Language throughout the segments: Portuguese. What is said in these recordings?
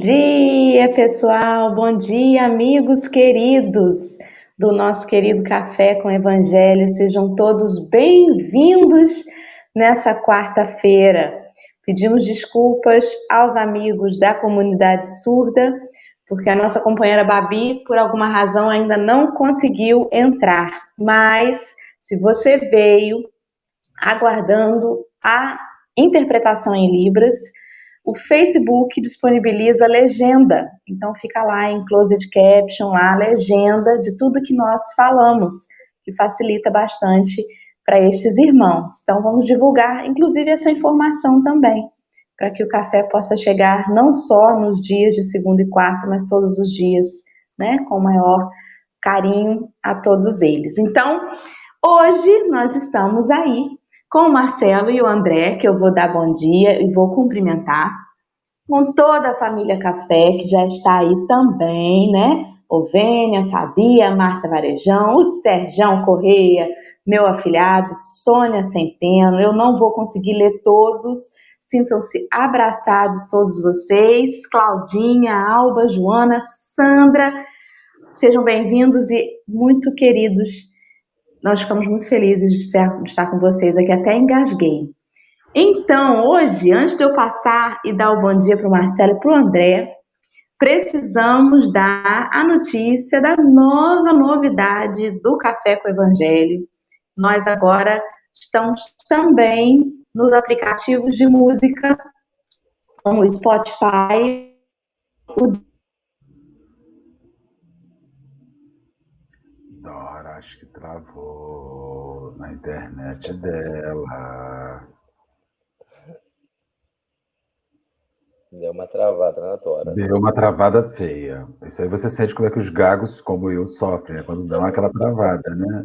Dia, pessoal. Bom dia, amigos queridos do nosso querido Café com Evangelho. Sejam todos bem-vindos nessa quarta-feira. Pedimos desculpas aos amigos da comunidade surda, porque a nossa companheira Babi, por alguma razão, ainda não conseguiu entrar. Mas, se você veio aguardando a interpretação em Libras, o Facebook disponibiliza legenda, então fica lá em closed caption, lá a legenda de tudo que nós falamos, que facilita bastante para estes irmãos. Então vamos divulgar, inclusive, essa informação também, para que o café possa chegar não só nos dias de segunda e quarta, mas todos os dias, né, com maior carinho a todos eles. Então, hoje nós estamos aí com o Marcelo e o André, que eu vou dar bom dia e vou cumprimentar, com toda a família Café, que já está aí também, né? Ovênia, Fabia, Márcia Varejão, o Serjão Correia, meu afilhado, Sônia Centeno. Eu não vou conseguir ler todos, sintam-se abraçados todos vocês. Claudinha, Alba, Joana, Sandra, sejam bem-vindos e muito queridos nós ficamos muito felizes de estar, de estar com vocês aqui, até engasguei. Então, hoje, antes de eu passar e dar o bom dia para o Marcelo e para o André, precisamos dar a notícia da nova novidade do Café com o Evangelho. Nós agora estamos também nos aplicativos de música, como o Spotify, o acho que travou na internet dela. Deu uma travada na tora. Deu uma travada feia. Isso aí você sente como é que os gagos, como eu, sofrem, né? quando dão aquela travada, né?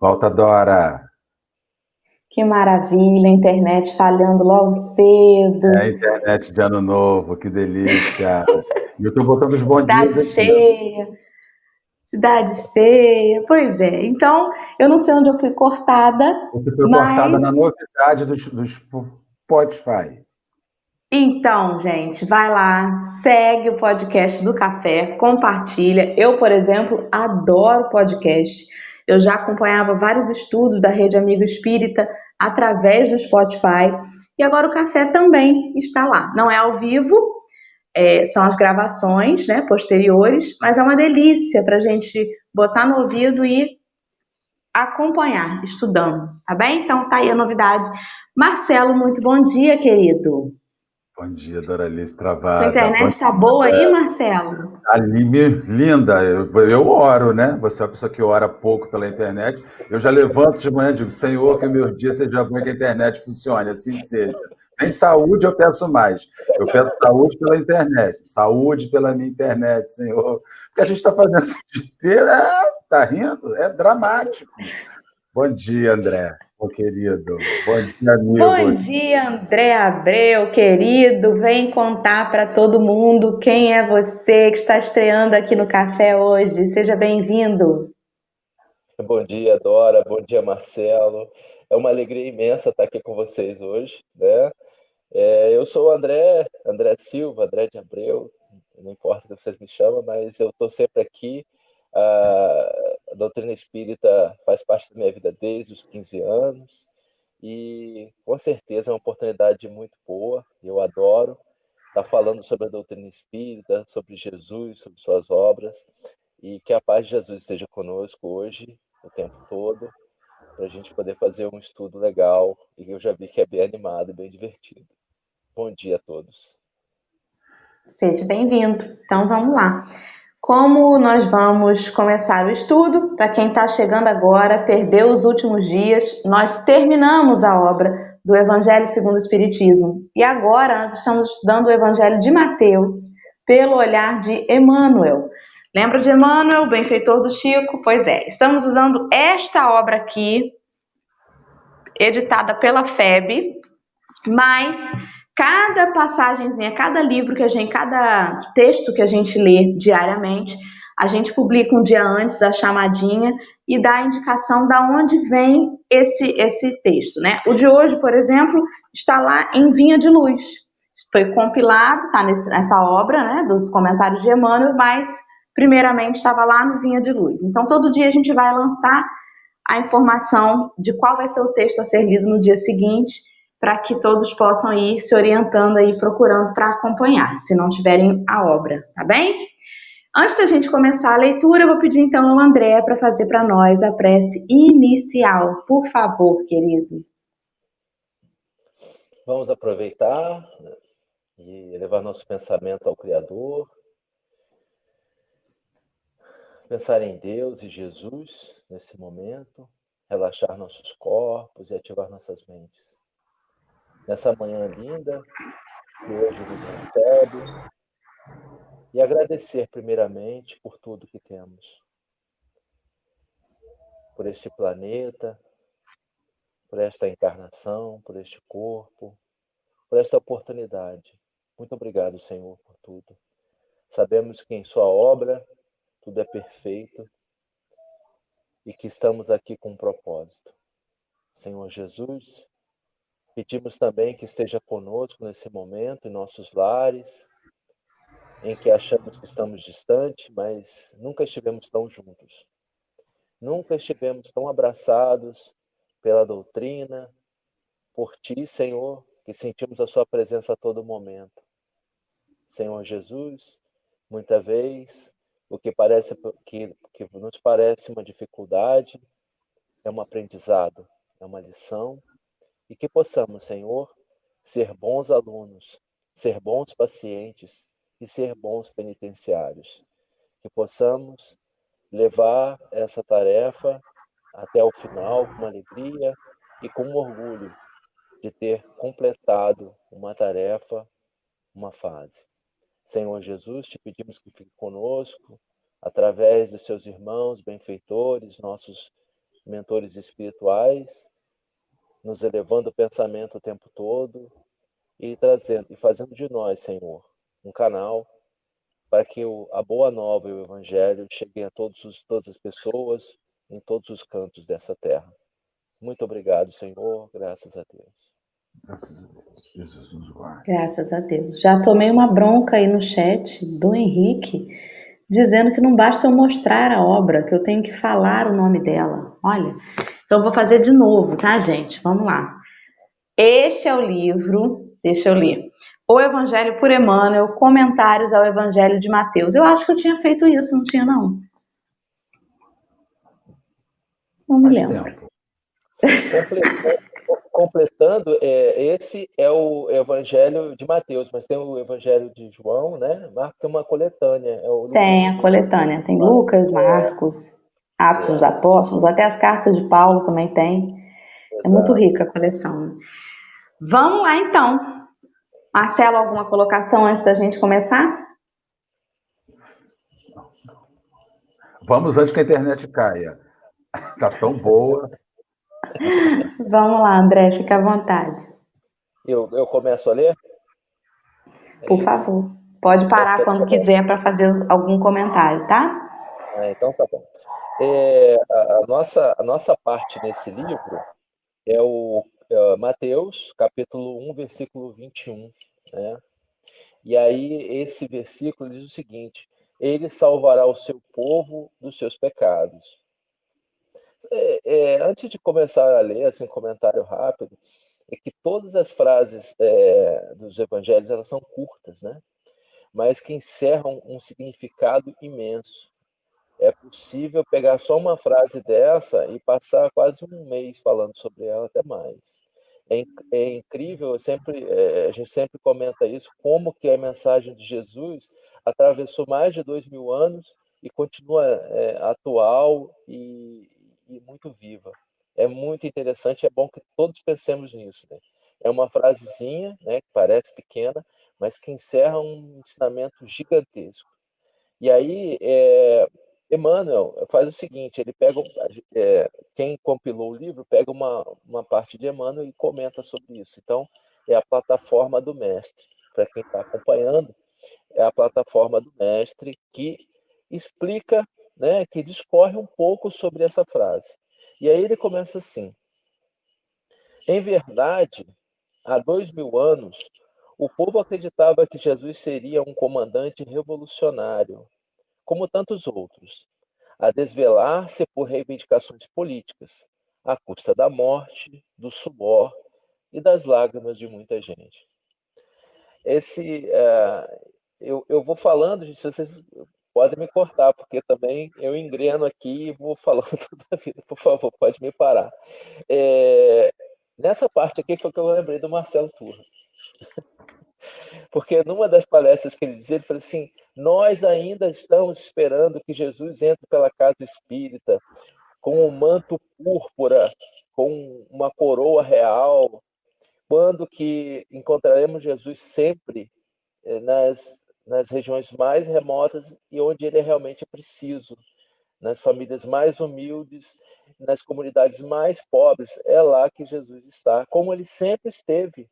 Volta, Dora! Que maravilha, a internet falhando logo cedo. É a internet de ano novo, que delícia. E eu estou botando os bons dias aqui. cheia cidade cheia, pois é. Então, eu não sei onde eu fui cortada. Você foi mas... cortada na novidade dos, dos Spotify. Então, gente, vai lá, segue o podcast do Café, compartilha. Eu, por exemplo, adoro podcast. Eu já acompanhava vários estudos da Rede Amigo Espírita através do Spotify. E agora o Café também está lá. Não é ao vivo, é, são as gravações né, posteriores, mas é uma delícia para a gente botar no ouvido e acompanhar, estudando, tá bem? Então tá aí a novidade. Marcelo, muito bom dia, querido. Bom dia, Doralice Travada. Sua internet está boa aí, Marcelo? Ali, linda. Eu, eu, oro, né? Você é uma pessoa que ora pouco pela internet. Eu já levanto de manhã e digo, Senhor, que meu dia seja bom que a internet funcione, assim seja. Nem saúde eu peço mais. Eu peço saúde pela internet. Saúde pela minha internet, Senhor. Porque a gente está fazendo isso o dia inteiro. É, tá rindo? É dramático. Bom dia, André, meu querido. Bom dia, amigo. Bom dia, André Abreu, querido. Vem contar para todo mundo quem é você que está estreando aqui no café hoje. Seja bem-vindo. Bom dia, Dora. Bom dia, Marcelo. É uma alegria imensa estar aqui com vocês hoje, né? É, eu sou o André, André Silva, André de Abreu, não importa o que vocês me chamam, mas eu estou sempre aqui a doutrina espírita faz parte da minha vida desde os 15 anos e com certeza é uma oportunidade muito boa. Eu adoro estar falando sobre a doutrina espírita, sobre Jesus, sobre suas obras e que a paz de Jesus esteja conosco hoje, o tempo todo, para a gente poder fazer um estudo legal e eu já vi que é bem animado e bem divertido. Bom dia a todos. Seja bem-vindo. Então vamos lá. Como nós vamos começar o estudo, para quem está chegando agora, perdeu os últimos dias, nós terminamos a obra do Evangelho segundo o Espiritismo. E agora nós estamos estudando o Evangelho de Mateus pelo olhar de Emmanuel. Lembra de Emmanuel, benfeitor do Chico? Pois é, estamos usando esta obra aqui, editada pela FEB, mas cada passagemzinha, cada livro que a gente, cada texto que a gente lê diariamente, a gente publica um dia antes a chamadinha e dá a indicação da onde vem esse esse texto, né? O de hoje, por exemplo, está lá em Vinha de Luz. foi compilado, tá nessa obra, né, dos comentários de Emmanuel, mas primeiramente estava lá no Vinha de Luz. Então, todo dia a gente vai lançar a informação de qual vai ser o texto a ser lido no dia seguinte, para que todos possam ir se orientando aí, procurando para acompanhar, se não tiverem a obra, tá bem? Antes da gente começar a leitura, eu vou pedir então ao André para fazer para nós a prece inicial. Por favor, querido. Vamos aproveitar e levar nosso pensamento ao Criador, Pensar em Deus e Jesus nesse momento, relaxar nossos corpos e ativar nossas mentes. Nessa manhã linda que hoje nos recebe, e agradecer primeiramente por tudo que temos. Por este planeta, por esta encarnação, por este corpo, por esta oportunidade. Muito obrigado, Senhor, por tudo. Sabemos que em Sua obra tudo é perfeito e que estamos aqui com um propósito. Senhor Jesus, pedimos também que esteja conosco nesse momento, em nossos lares, em que achamos que estamos distantes, mas nunca estivemos tão juntos. Nunca estivemos tão abraçados pela doutrina, por Ti, Senhor, que sentimos a Sua presença a todo momento. Senhor Jesus, muita vez o que parece que, que nos parece uma dificuldade é um aprendizado, é uma lição e que possamos, Senhor, ser bons alunos, ser bons pacientes e ser bons penitenciários. Que possamos levar essa tarefa até o final com alegria e com orgulho de ter completado uma tarefa, uma fase. Senhor Jesus, te pedimos que fique conosco, através de seus irmãos, benfeitores, nossos mentores espirituais, nos elevando o pensamento o tempo todo e trazendo e fazendo de nós, Senhor, um canal para que o, a boa nova e o evangelho cheguem a todos os, todas as pessoas em todos os cantos dessa terra. Muito obrigado, Senhor, graças a Deus. Graças a Deus. Jesus nos guarde. Graças a Deus. Já tomei uma bronca aí no chat do Henrique, dizendo que não basta eu mostrar a obra, que eu tenho que falar o nome dela. Olha, então vou fazer de novo, tá, gente? Vamos lá. Este é o livro, deixa eu ler. O Evangelho por Emmanuel, comentários ao Evangelho de Mateus. Eu acho que eu tinha feito isso, não tinha, não? Não me lembro. completando, é, esse é o Evangelho de Mateus, mas tem o Evangelho de João, né? Marcos tem uma coletânea. É tem a coletânea, tem Lucas, Marcos, Atos dos Apóstolos, até as cartas de Paulo também tem. Exato. É muito rica a coleção. Né? Vamos lá então. Marcelo, alguma colocação antes da gente começar? Vamos antes que a internet caia. Tá tão boa. Vamos lá, André, fica à vontade. Eu, eu começo a ler? É Por favor. Pode parar então, quando tá quiser para fazer algum comentário, tá? É, então tá bom. É, a, nossa, a nossa parte nesse livro é o é Mateus, capítulo 1, versículo 21. Né? E aí, esse versículo diz o seguinte: Ele salvará o seu povo dos seus pecados é, é, antes de começar a ler, assim, comentário rápido, é que todas as frases é, dos evangelhos elas são curtas, né? Mas que encerram um significado imenso. É possível pegar só uma frase dessa e passar quase um mês falando sobre ela, até mais. É, é incrível, sempre, é, a gente sempre comenta isso, como que a mensagem de Jesus atravessou mais de dois mil anos e continua é, atual e, e muito viva. É muito interessante, é bom que todos pensemos nisso. Né? É uma frasezinha, né, que parece pequena, mas que encerra um ensinamento gigantesco. E aí, é, Emmanuel faz o seguinte: ele pega, é, quem compilou o livro, pega uma, uma parte de Emmanuel e comenta sobre isso. Então, é a plataforma do mestre. Para quem está acompanhando, é a plataforma do mestre que explica né, que discorre um pouco sobre essa frase. E aí ele começa assim: Em verdade, há dois mil anos, o povo acreditava que Jesus seria um comandante revolucionário, como tantos outros, a desvelar-se por reivindicações políticas, à custa da morte, do suor e das lágrimas de muita gente. Esse, uh, eu, eu vou falando, gente, vocês podem me cortar, porque também eu engreno aqui e vou falando toda a vida, por favor, pode me parar. É, nessa parte aqui foi que eu lembrei do Marcelo Turra. Porque numa das palestras que ele dizia, ele falou assim: Nós ainda estamos esperando que Jesus entre pela casa espírita com um manto púrpura, com uma coroa real. Quando que encontraremos Jesus sempre eh, nas, nas regiões mais remotas e onde ele é realmente preciso, nas famílias mais humildes, nas comunidades mais pobres, é lá que Jesus está, como ele sempre esteve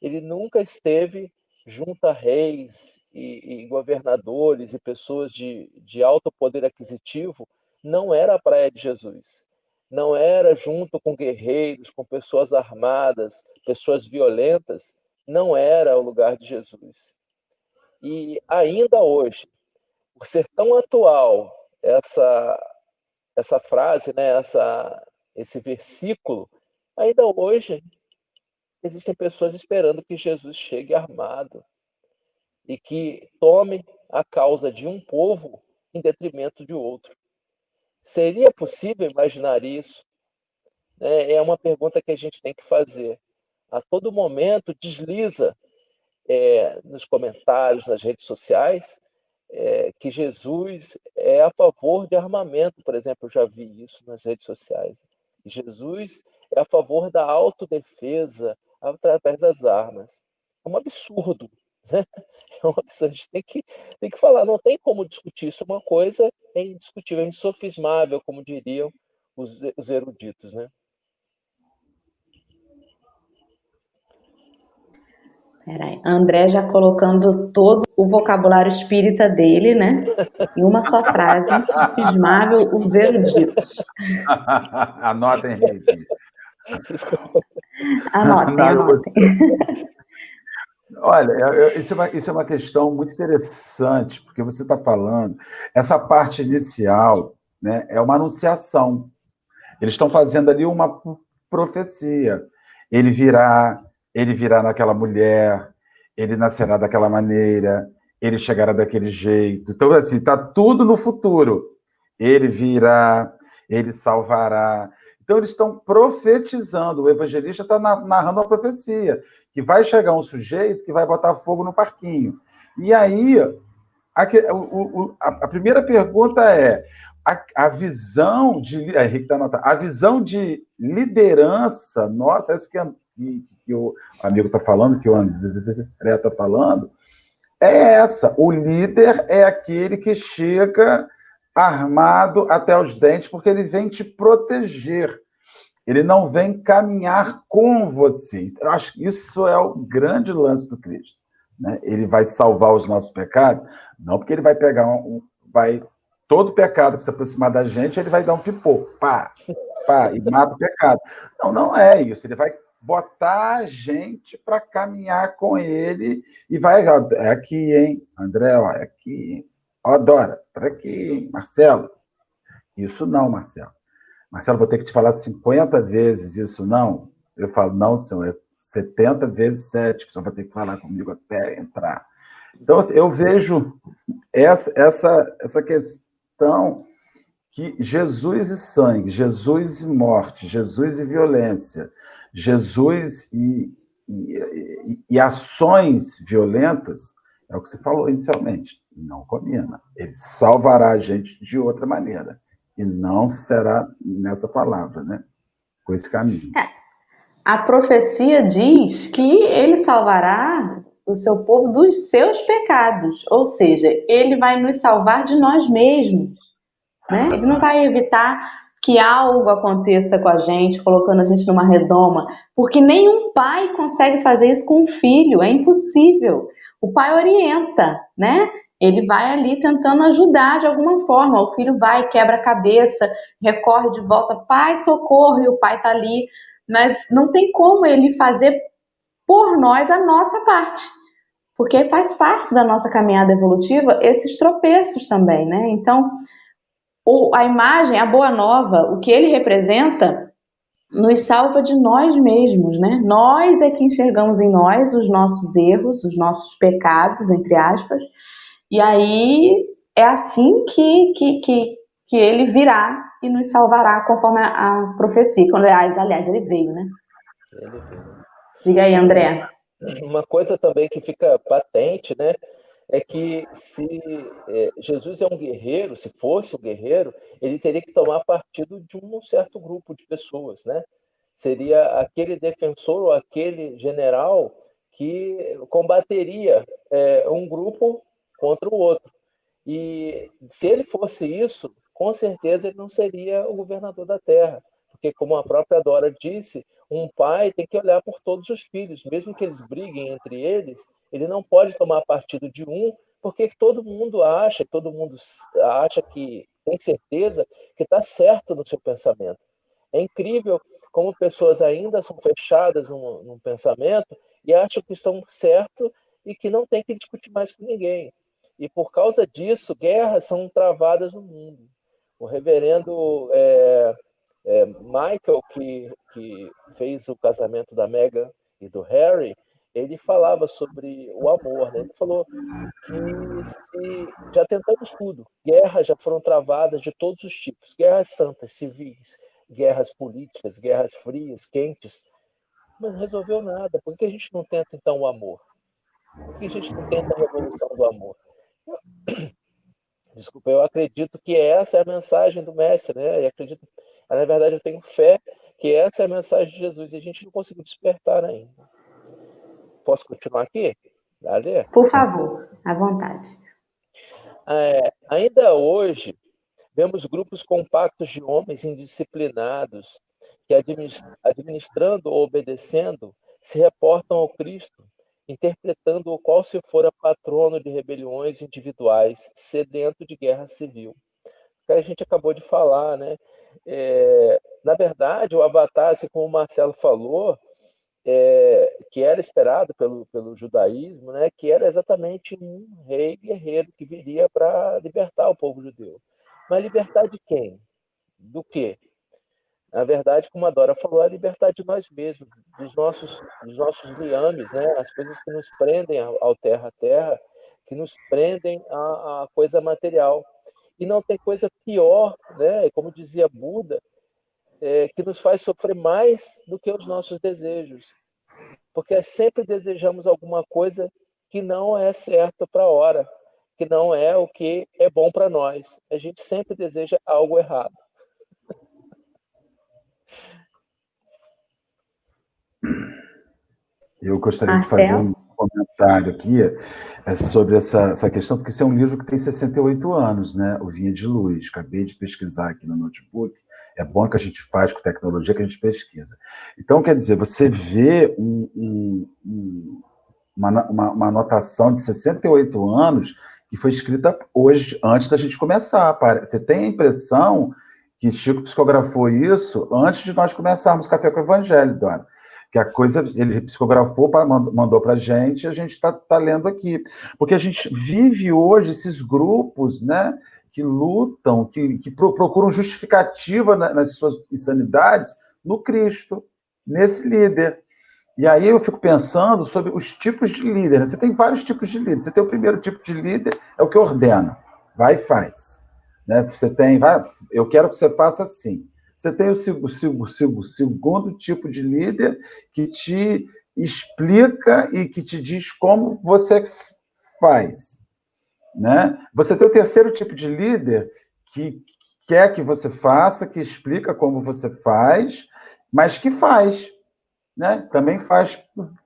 ele nunca esteve junto a reis e, e governadores e pessoas de, de alto poder aquisitivo, não era a praia de Jesus. Não era junto com guerreiros, com pessoas armadas, pessoas violentas, não era o lugar de Jesus. E ainda hoje, por ser tão atual essa essa frase, né, essa esse versículo, ainda hoje existem pessoas esperando que Jesus chegue armado e que tome a causa de um povo em detrimento de outro. Seria possível imaginar isso? É, é uma pergunta que a gente tem que fazer. A todo momento desliza é, nos comentários, nas redes sociais, é, que Jesus é a favor de armamento, por exemplo, eu já vi isso nas redes sociais. Jesus é a favor da autodefesa, através das armas. É um absurdo. Né? É um absurdo. A gente tem que, tem que falar, não tem como discutir isso. Uma coisa é indiscutível, é insofismável, como diriam os, os eruditos. Né? Peraí, André já colocando todo o vocabulário espírita dele, né? Em uma só frase, insofismável, os eruditos. Anotem, Henrique. Anotem, anotem. Olha, isso é, uma, isso é uma questão muito interessante, porque você está falando, essa parte inicial né, é uma anunciação. Eles estão fazendo ali uma profecia. Ele virá, ele virá naquela mulher, ele nascerá daquela maneira, ele chegará daquele jeito. Então, assim, está tudo no futuro. Ele virá, ele salvará, então, eles estão profetizando. O evangelista está narrando uma profecia, que vai chegar um sujeito que vai botar fogo no parquinho. E aí, a, a, a primeira pergunta é: a, a visão de. A, Henrique tá anotando, a visão de liderança, nossa, essa que, é, que, que o amigo está falando, que o André está falando, é essa. O líder é aquele que chega armado até os dentes, porque ele vem te proteger. Ele não vem caminhar com você. Eu acho que isso é o grande lance do Cristo. Né? Ele vai salvar os nossos pecados, não porque ele vai pegar um, vai todo pecado que se aproximar da gente, ele vai dar um pipoco, pá, pá, e mata o pecado. Não, não é isso. Ele vai botar a gente para caminhar com ele e vai, é aqui, hein, André, ó, é aqui, hein? Ó, Dora, para aqui, Marcelo. Isso não, Marcelo. Marcelo, vou ter que te falar 50 vezes isso não. Eu falo, não, senhor, é 70 vezes 7, que senhor vai ter que falar comigo até entrar. Então, assim, eu vejo essa, essa, essa questão que Jesus e sangue, Jesus e morte, Jesus e violência, Jesus e, e, e, e ações violentas, é o que você falou inicialmente não combina. Ele salvará a gente de outra maneira. E não será nessa palavra, né? Com esse caminho. É. A profecia diz que ele salvará o seu povo dos seus pecados. Ou seja, ele vai nos salvar de nós mesmos. Né? Ele não vai evitar que algo aconteça com a gente, colocando a gente numa redoma, porque nenhum pai consegue fazer isso com um filho, é impossível. O pai orienta, né? ele vai ali tentando ajudar de alguma forma. O filho vai, quebra a cabeça, recorre de volta, pai, socorro, e o pai está ali. Mas não tem como ele fazer por nós a nossa parte. porque faz parte da nossa caminhada evolutiva esses tropeços também, né? Então, a imagem, a boa nova, o que ele representa, nos salva de nós mesmos, né? Nós é que enxergamos em nós os nossos erros, os nossos pecados, entre aspas, e aí é assim que, que, que, que ele virá e nos salvará, conforme a, a profecia. Quando, aliás, aliás, ele veio, né? Ele veio. Diga aí, André. Uma coisa também que fica patente, né? É que se é, Jesus é um guerreiro, se fosse um guerreiro, ele teria que tomar partido de um certo grupo de pessoas, né? Seria aquele defensor ou aquele general que combateria é, um grupo contra o outro. E se ele fosse isso, com certeza ele não seria o governador da terra, porque como a própria Dora disse, um pai tem que olhar por todos os filhos, mesmo que eles briguem entre eles, ele não pode tomar partido de um, porque todo mundo acha, todo mundo acha que tem certeza que está certo no seu pensamento. É incrível como pessoas ainda são fechadas num, num pensamento e acham que estão certo e que não tem que discutir mais com ninguém. E por causa disso, guerras são travadas no mundo o reverendo é, é, Michael, que, que fez o casamento da Meghan e do Harry, ele falava sobre o amor, né? Ele falou que se já tentamos tudo, guerras já foram travadas de todos os tipos, guerras santas, civis, guerras políticas, guerras frias, quentes, mas não resolveu nada. Por que a gente não tenta então o amor? Por que a gente não tenta a revolução do amor? Desculpa, eu acredito que essa é a mensagem do mestre, né? E acredito, na verdade, eu tenho fé que essa é a mensagem de Jesus e a gente não conseguiu despertar ainda. Posso continuar aqui? Dale? Por favor, à vontade. É, ainda hoje, vemos grupos compactos de homens indisciplinados que, administrando ou obedecendo, se reportam ao Cristo interpretando o qual se fora patrono de rebeliões individuais, sedento de guerra civil. Que a gente acabou de falar, né? É, na verdade, o Avatar, assim como o Marcelo falou, é, que era esperado pelo, pelo judaísmo, né, que era exatamente um rei guerreiro que viria para libertar o povo judeu. Mas libertar de quem? Do quê? Na verdade, como a Dora falou, é a libertar de nós mesmos, dos nossos, dos nossos liames, né? as coisas que nos prendem ao terra a terra, que nos prendem à, à coisa material. E não tem coisa pior, né? como dizia Buda, é, que nos faz sofrer mais do que os nossos desejos. Porque sempre desejamos alguma coisa que não é certo para a hora, que não é o que é bom para nós. A gente sempre deseja algo errado. Eu gostaria de fazer um comentário aqui é, sobre essa, essa questão, porque esse é um livro que tem 68 anos, né? O Vinha de Luz. Acabei de pesquisar aqui no notebook. É bom que a gente faz com tecnologia que a gente pesquisa. Então, quer dizer, você vê um, um, uma, uma, uma anotação de 68 anos que foi escrita hoje, antes da gente começar. Você tem a impressão que Chico psicografou isso antes de nós começarmos o Café com o Evangelho, Dona que a coisa ele psicografou, mandou para a gente, a gente está tá lendo aqui. Porque a gente vive hoje esses grupos né, que lutam, que, que procuram justificativa nas suas insanidades no Cristo, nesse líder. E aí eu fico pensando sobre os tipos de líder. Né? Você tem vários tipos de líder. Você tem o primeiro tipo de líder, é o que ordena. Vai e faz. Né? Você tem, vai, eu quero que você faça assim. Você tem o, o, o segundo tipo de líder que te explica e que te diz como você faz. Né? Você tem o terceiro tipo de líder que quer que você faça, que explica como você faz, mas que faz. Né? Também faz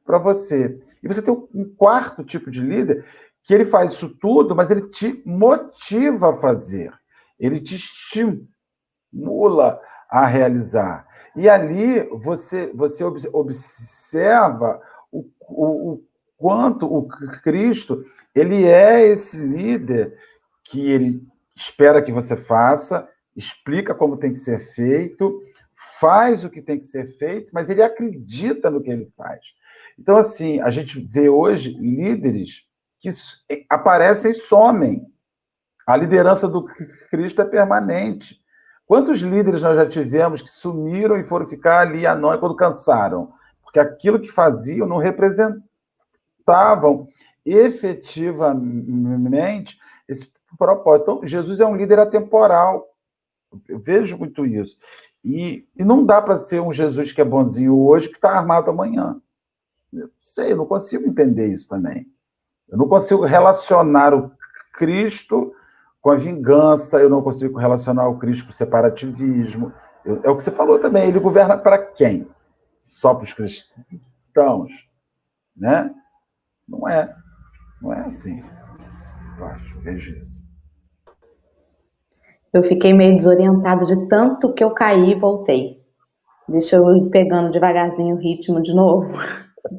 para você. E você tem um quarto tipo de líder que ele faz isso tudo, mas ele te motiva a fazer. Ele te estimula a realizar. E ali você, você observa o, o, o quanto o Cristo ele é esse líder que ele espera que você faça, explica como tem que ser feito, faz o que tem que ser feito, mas ele acredita no que ele faz. Então, assim, a gente vê hoje líderes que aparecem e somem. A liderança do Cristo é permanente. Quantos líderes nós já tivemos que sumiram e foram ficar ali à noite quando cansaram? Porque aquilo que faziam não representavam efetivamente esse propósito. Então, Jesus é um líder atemporal. Eu vejo muito isso. E, e não dá para ser um Jesus que é bonzinho hoje que está armado amanhã. Eu sei, eu não consigo entender isso também. Eu não consigo relacionar o Cristo com a vingança, eu não consigo relacionar o Cristo com o separativismo. Eu, é o que você falou também, ele governa para quem? Só para os cristãos? Né? Não é. Não é assim. Eu acho, vejo isso. Eu fiquei meio desorientada de tanto que eu caí e voltei. Deixa eu ir pegando devagarzinho o ritmo de novo.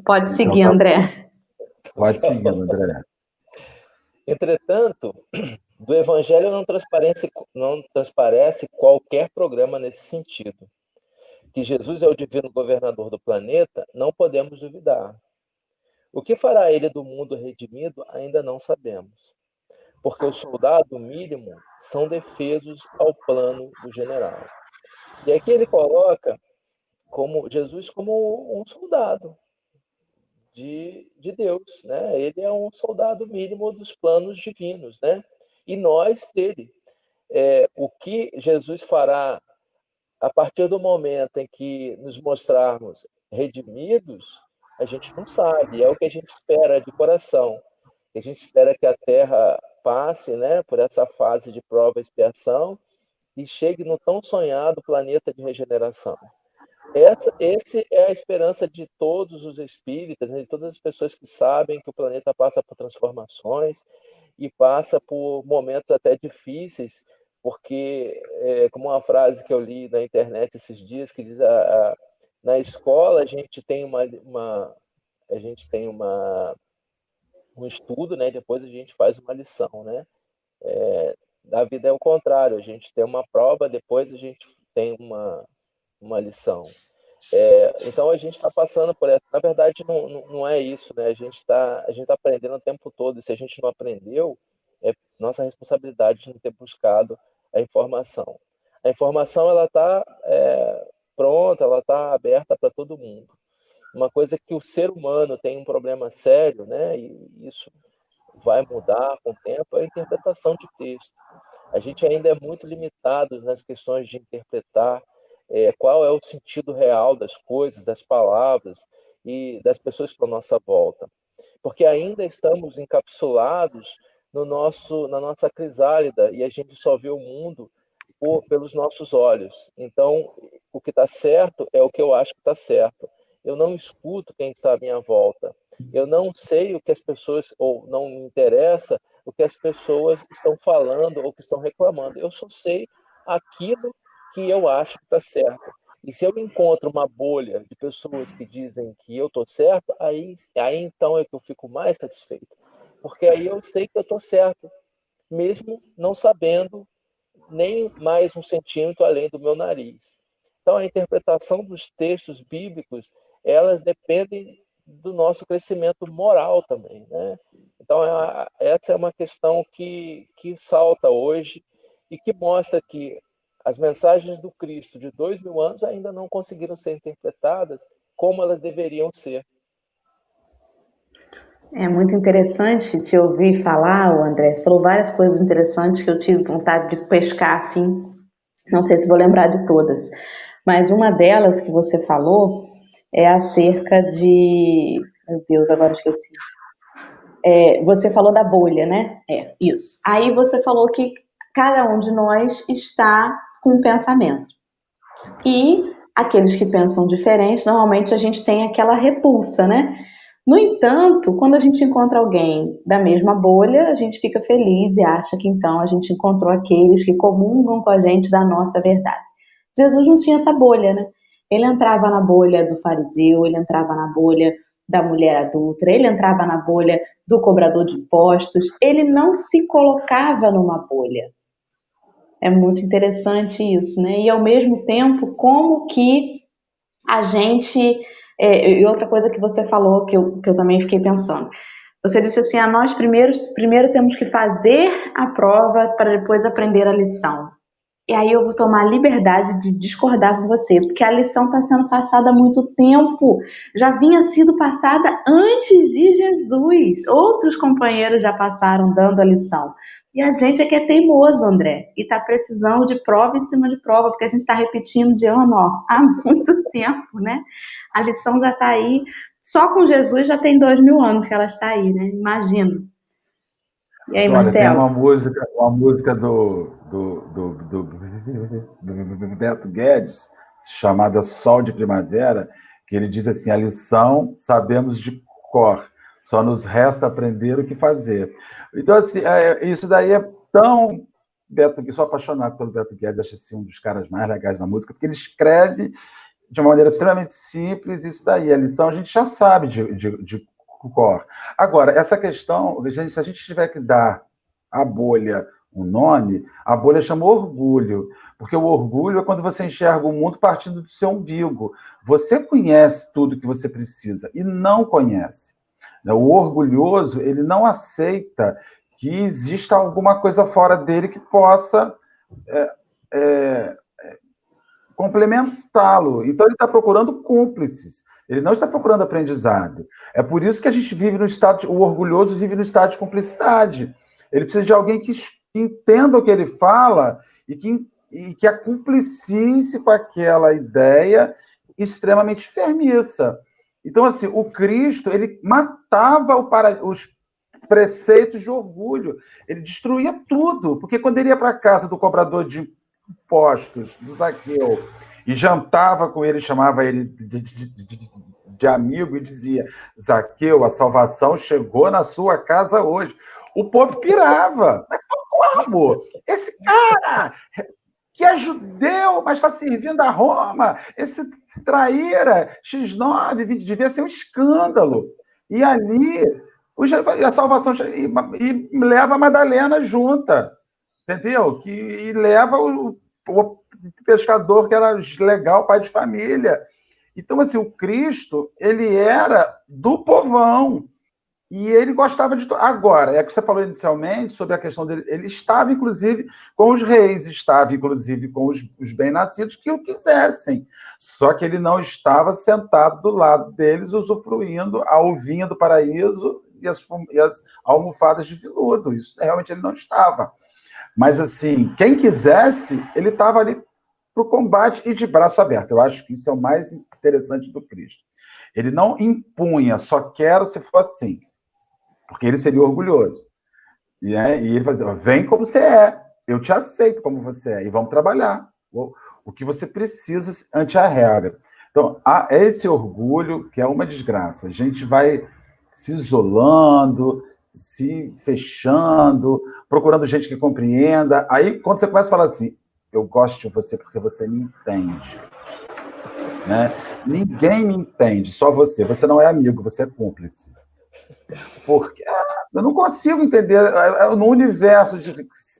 Pode então seguir, então, tá... André. Pode seguir, André. Entretanto, do Evangelho não transparece, não transparece qualquer programa nesse sentido. Que Jesus é o divino governador do planeta, não podemos duvidar. O que fará ele do mundo redimido, ainda não sabemos porque o soldado mínimo são defesos ao plano do general. E aqui ele coloca como Jesus como um soldado de, de Deus, né? Ele é um soldado mínimo dos planos divinos, né? E nós dele. É, o que Jesus fará a partir do momento em que nos mostrarmos redimidos, a gente não sabe. É o que a gente espera de coração. A gente espera que a terra passe né, por essa fase de prova e expiação e chegue no tão sonhado planeta de regeneração. Essa esse é a esperança de todos os espíritas, né, de todas as pessoas que sabem que o planeta passa por transformações e passa por momentos até difíceis, porque, é, como uma frase que eu li na internet esses dias, que diz: a, a na escola a gente tem uma, uma a gente tem uma um estudo, né? Depois a gente faz uma lição, né? É, da vida é o contrário, a gente tem uma prova, depois a gente tem uma, uma lição. É, então a gente está passando por essa. Na verdade, não, não é isso, né? A gente está tá aprendendo o tempo todo. E se a gente não aprendeu, é nossa responsabilidade de não ter buscado a informação. A informação ela está é, pronta, ela está aberta para todo mundo uma coisa que o ser humano tem um problema sério, né? E isso vai mudar com o tempo é a interpretação de texto. A gente ainda é muito limitado nas questões de interpretar é, qual é o sentido real das coisas, das palavras e das pessoas que estão à nossa volta, porque ainda estamos encapsulados no nosso na nossa crisálida e a gente só vê o mundo por, pelos nossos olhos. Então, o que está certo é o que eu acho que está certo eu não escuto quem está à minha volta. Eu não sei o que as pessoas, ou não me interessa o que as pessoas estão falando ou que estão reclamando. Eu só sei aquilo que eu acho que está certo. E se eu encontro uma bolha de pessoas que dizem que eu estou certo, aí, aí então é que eu fico mais satisfeito. Porque aí eu sei que eu estou certo, mesmo não sabendo nem mais um centímetro além do meu nariz. Então, a interpretação dos textos bíblicos elas dependem do nosso crescimento moral também, né? Então é, essa é uma questão que que salta hoje e que mostra que as mensagens do Cristo de dois mil anos ainda não conseguiram ser interpretadas como elas deveriam ser. É muito interessante te ouvir falar, André. Você falou várias coisas interessantes que eu tive vontade de pescar assim. Não sei se vou lembrar de todas, mas uma delas que você falou é acerca de. Meu Deus, agora esqueci. É, você falou da bolha, né? É, isso. Aí você falou que cada um de nós está com um pensamento. E aqueles que pensam diferente, normalmente a gente tem aquela repulsa, né? No entanto, quando a gente encontra alguém da mesma bolha, a gente fica feliz e acha que então a gente encontrou aqueles que comungam com a gente da nossa verdade. Jesus não tinha essa bolha, né? Ele entrava na bolha do fariseu, ele entrava na bolha da mulher adulta, ele entrava na bolha do cobrador de impostos, ele não se colocava numa bolha. É muito interessante isso, né? E ao mesmo tempo, como que a gente. É, e outra coisa que você falou, que eu, que eu também fiquei pensando. Você disse assim: a ah, nós primeiro, primeiro temos que fazer a prova para depois aprender a lição. E aí eu vou tomar a liberdade de discordar com você, porque a lição está sendo passada há muito tempo. Já vinha sido passada antes de Jesus. Outros companheiros já passaram dando a lição. E a gente é que é teimoso, André, e está precisando de prova em cima de prova, porque a gente está repetindo de ano ó, há muito tempo, né? A lição já está aí. Só com Jesus já tem dois mil anos que ela está aí, né? Imagino. E aí, Olha, Marcelo? Tem uma música, uma música do, do, do, do, do Beto Guedes, chamada Sol de Primavera, que ele diz assim: a lição sabemos de cor, só nos resta aprender o que fazer. Então, assim, é, isso daí é tão. Beto, eu sou apaixonado pelo Beto Guedes, acho assim, um dos caras mais legais da música, porque ele escreve de uma maneira extremamente simples isso daí. A lição a gente já sabe de, de, de cor. Agora, essa questão, gente, se a gente tiver que dar a bolha um nome, a bolha chama orgulho, porque o orgulho é quando você enxerga o mundo partindo do seu umbigo. Você conhece tudo que você precisa e não conhece. O orgulhoso, ele não aceita que exista alguma coisa fora dele que possa é, é, complementá-lo. Então, ele está procurando cúmplices. Ele não está procurando aprendizado. É por isso que a gente vive no estado, de, o orgulhoso vive no estado de cumplicidade. Ele precisa de alguém que entenda o que ele fala e que, e que a cumplicice com aquela ideia extremamente fermiça. Então, assim, o Cristo, ele matava para, os preceitos de orgulho. Ele destruía tudo. Porque quando ele ia para a casa do cobrador de impostos, do Zaqueu, e jantava com ele, chamava ele de, de, de, de, amigo e dizia: Zaqueu, a salvação chegou na sua casa hoje. O povo pirava. Mas como? Esse cara que é judeu, mas está servindo a Roma, esse traíra X9 devia ser um escândalo. E ali a salvação e, e leva a Madalena junta, entendeu? Que e leva o, o pescador que era legal, pai de família. Então, assim, o Cristo, ele era do povão. E ele gostava de. Agora, é que você falou inicialmente sobre a questão dele. Ele estava, inclusive, com os reis, estava, inclusive, com os, os bem-nascidos que o quisessem. Só que ele não estava sentado do lado deles, usufruindo a uvinha do paraíso e as, e as almofadas de veludo. Isso realmente ele não estava. Mas, assim, quem quisesse, ele estava ali para o combate e de braço aberto. Eu acho que isso é o mais interessante do Cristo. Ele não impunha, só quero se for assim, porque ele seria orgulhoso. E, é, e ele fazia, vem como você é, eu te aceito como você é, e vamos trabalhar. O, o que você precisa ante a regra. Então, há esse orgulho que é uma desgraça. A gente vai se isolando, se fechando, procurando gente que compreenda. Aí, quando você começa a falar assim, eu gosto de você porque você me entende. Né? Ninguém me entende, só você. Você não é amigo, você é cúmplice. Porque ah, eu não consigo entender. É, é, no universo de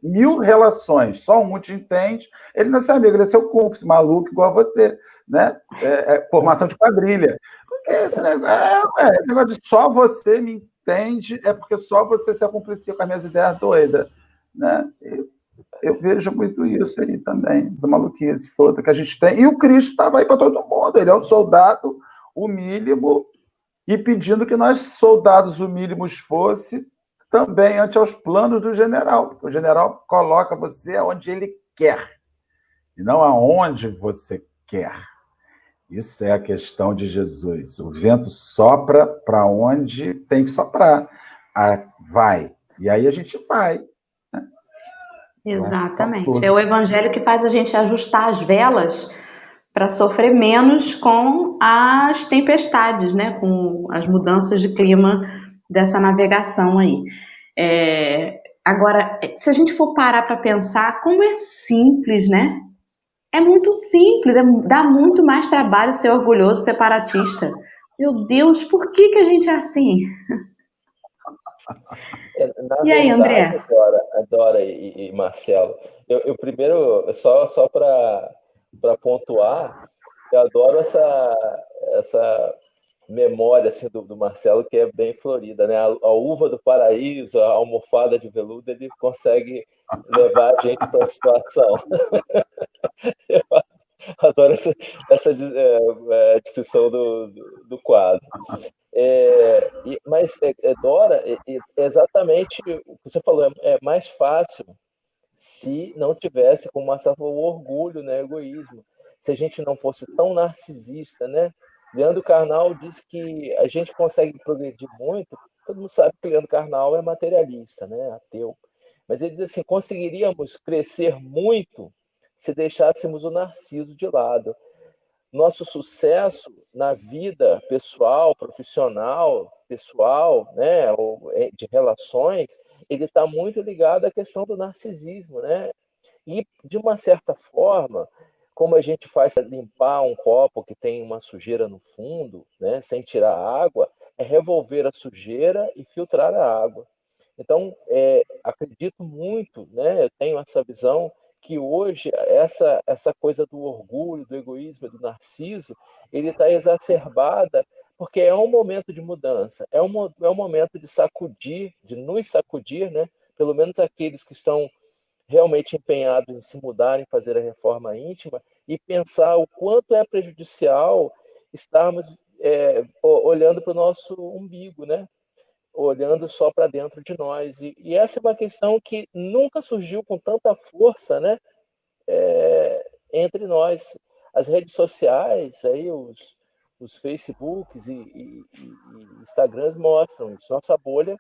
mil relações, só um te entende. Ele não é seu amigo, ele é seu cúmplice, maluco igual a você. Né? É, é formação de quadrilha. Esse negócio, é, esse negócio de só você me entende é porque só você se acumplicia com as minhas ideias doidas. Né? E, eu vejo muito isso aí também, essa maluquice toda que a gente tem. E o Cristo estava aí para todo mundo, ele é um soldado, o mínimo, e pedindo que nós, soldados, o mínimos, fosse também ante aos planos do general. O general coloca você aonde ele quer, e não aonde você quer. Isso é a questão de Jesus. O vento sopra para onde tem que soprar. Ah, vai. E aí a gente vai. Exatamente. É o evangelho que faz a gente ajustar as velas para sofrer menos com as tempestades, né? Com as mudanças de clima dessa navegação aí. É, agora, se a gente for parar para pensar, como é simples, né? É muito simples, é, dá muito mais trabalho ser orgulhoso, separatista. Meu Deus, por que, que a gente é assim? É, e aí, André? Dora, Dora e, e Marcelo, eu, eu, primeiro, só, só para pontuar, eu adoro essa, essa memória assim, do, do, Marcelo que é bem florida, né? A, a, uva do paraíso, a almofada de veludo, ele consegue levar a gente para a situação. Eu adoro essa, essa é, é, descrição do, do, do quadro. É, e, mas, é, é Dora, é, exatamente o que você falou, é, mais fácil se não tivesse, como Marcelo falou, orgulho, né, egoísmo. Se a gente não fosse tão narcisista, né? Leandro Carnal diz que a gente consegue progredir muito. Todo mundo sabe que Leandro Carnal é materialista, né? ateu. Mas ele diz assim: conseguiríamos crescer muito se deixássemos o narciso de lado. Nosso sucesso na vida pessoal, profissional, pessoal, né, ou é, de relações, ele está muito ligado à questão do narcisismo, né? E de uma certa forma, como a gente faz para limpar um copo que tem uma sujeira no fundo, né, sem tirar água, é revolver a sujeira e filtrar a água. Então, é, acredito muito, né, eu tenho essa visão que hoje essa essa coisa do orgulho, do egoísmo, do narciso, ele está exacerbada porque é um momento de mudança, é um, é um momento de sacudir, de nos sacudir, né? Pelo menos aqueles que estão realmente empenhados em se mudar, em fazer a reforma íntima e pensar o quanto é prejudicial estarmos é, olhando para o nosso umbigo, né? Olhando só para dentro de nós. E, e, essa é uma questão que nunca surgiu com tanta força né? É, entre nós. As redes sociais, aí, os, os Facebooks e, e, e Instagrams mostram isso. Nossa bolha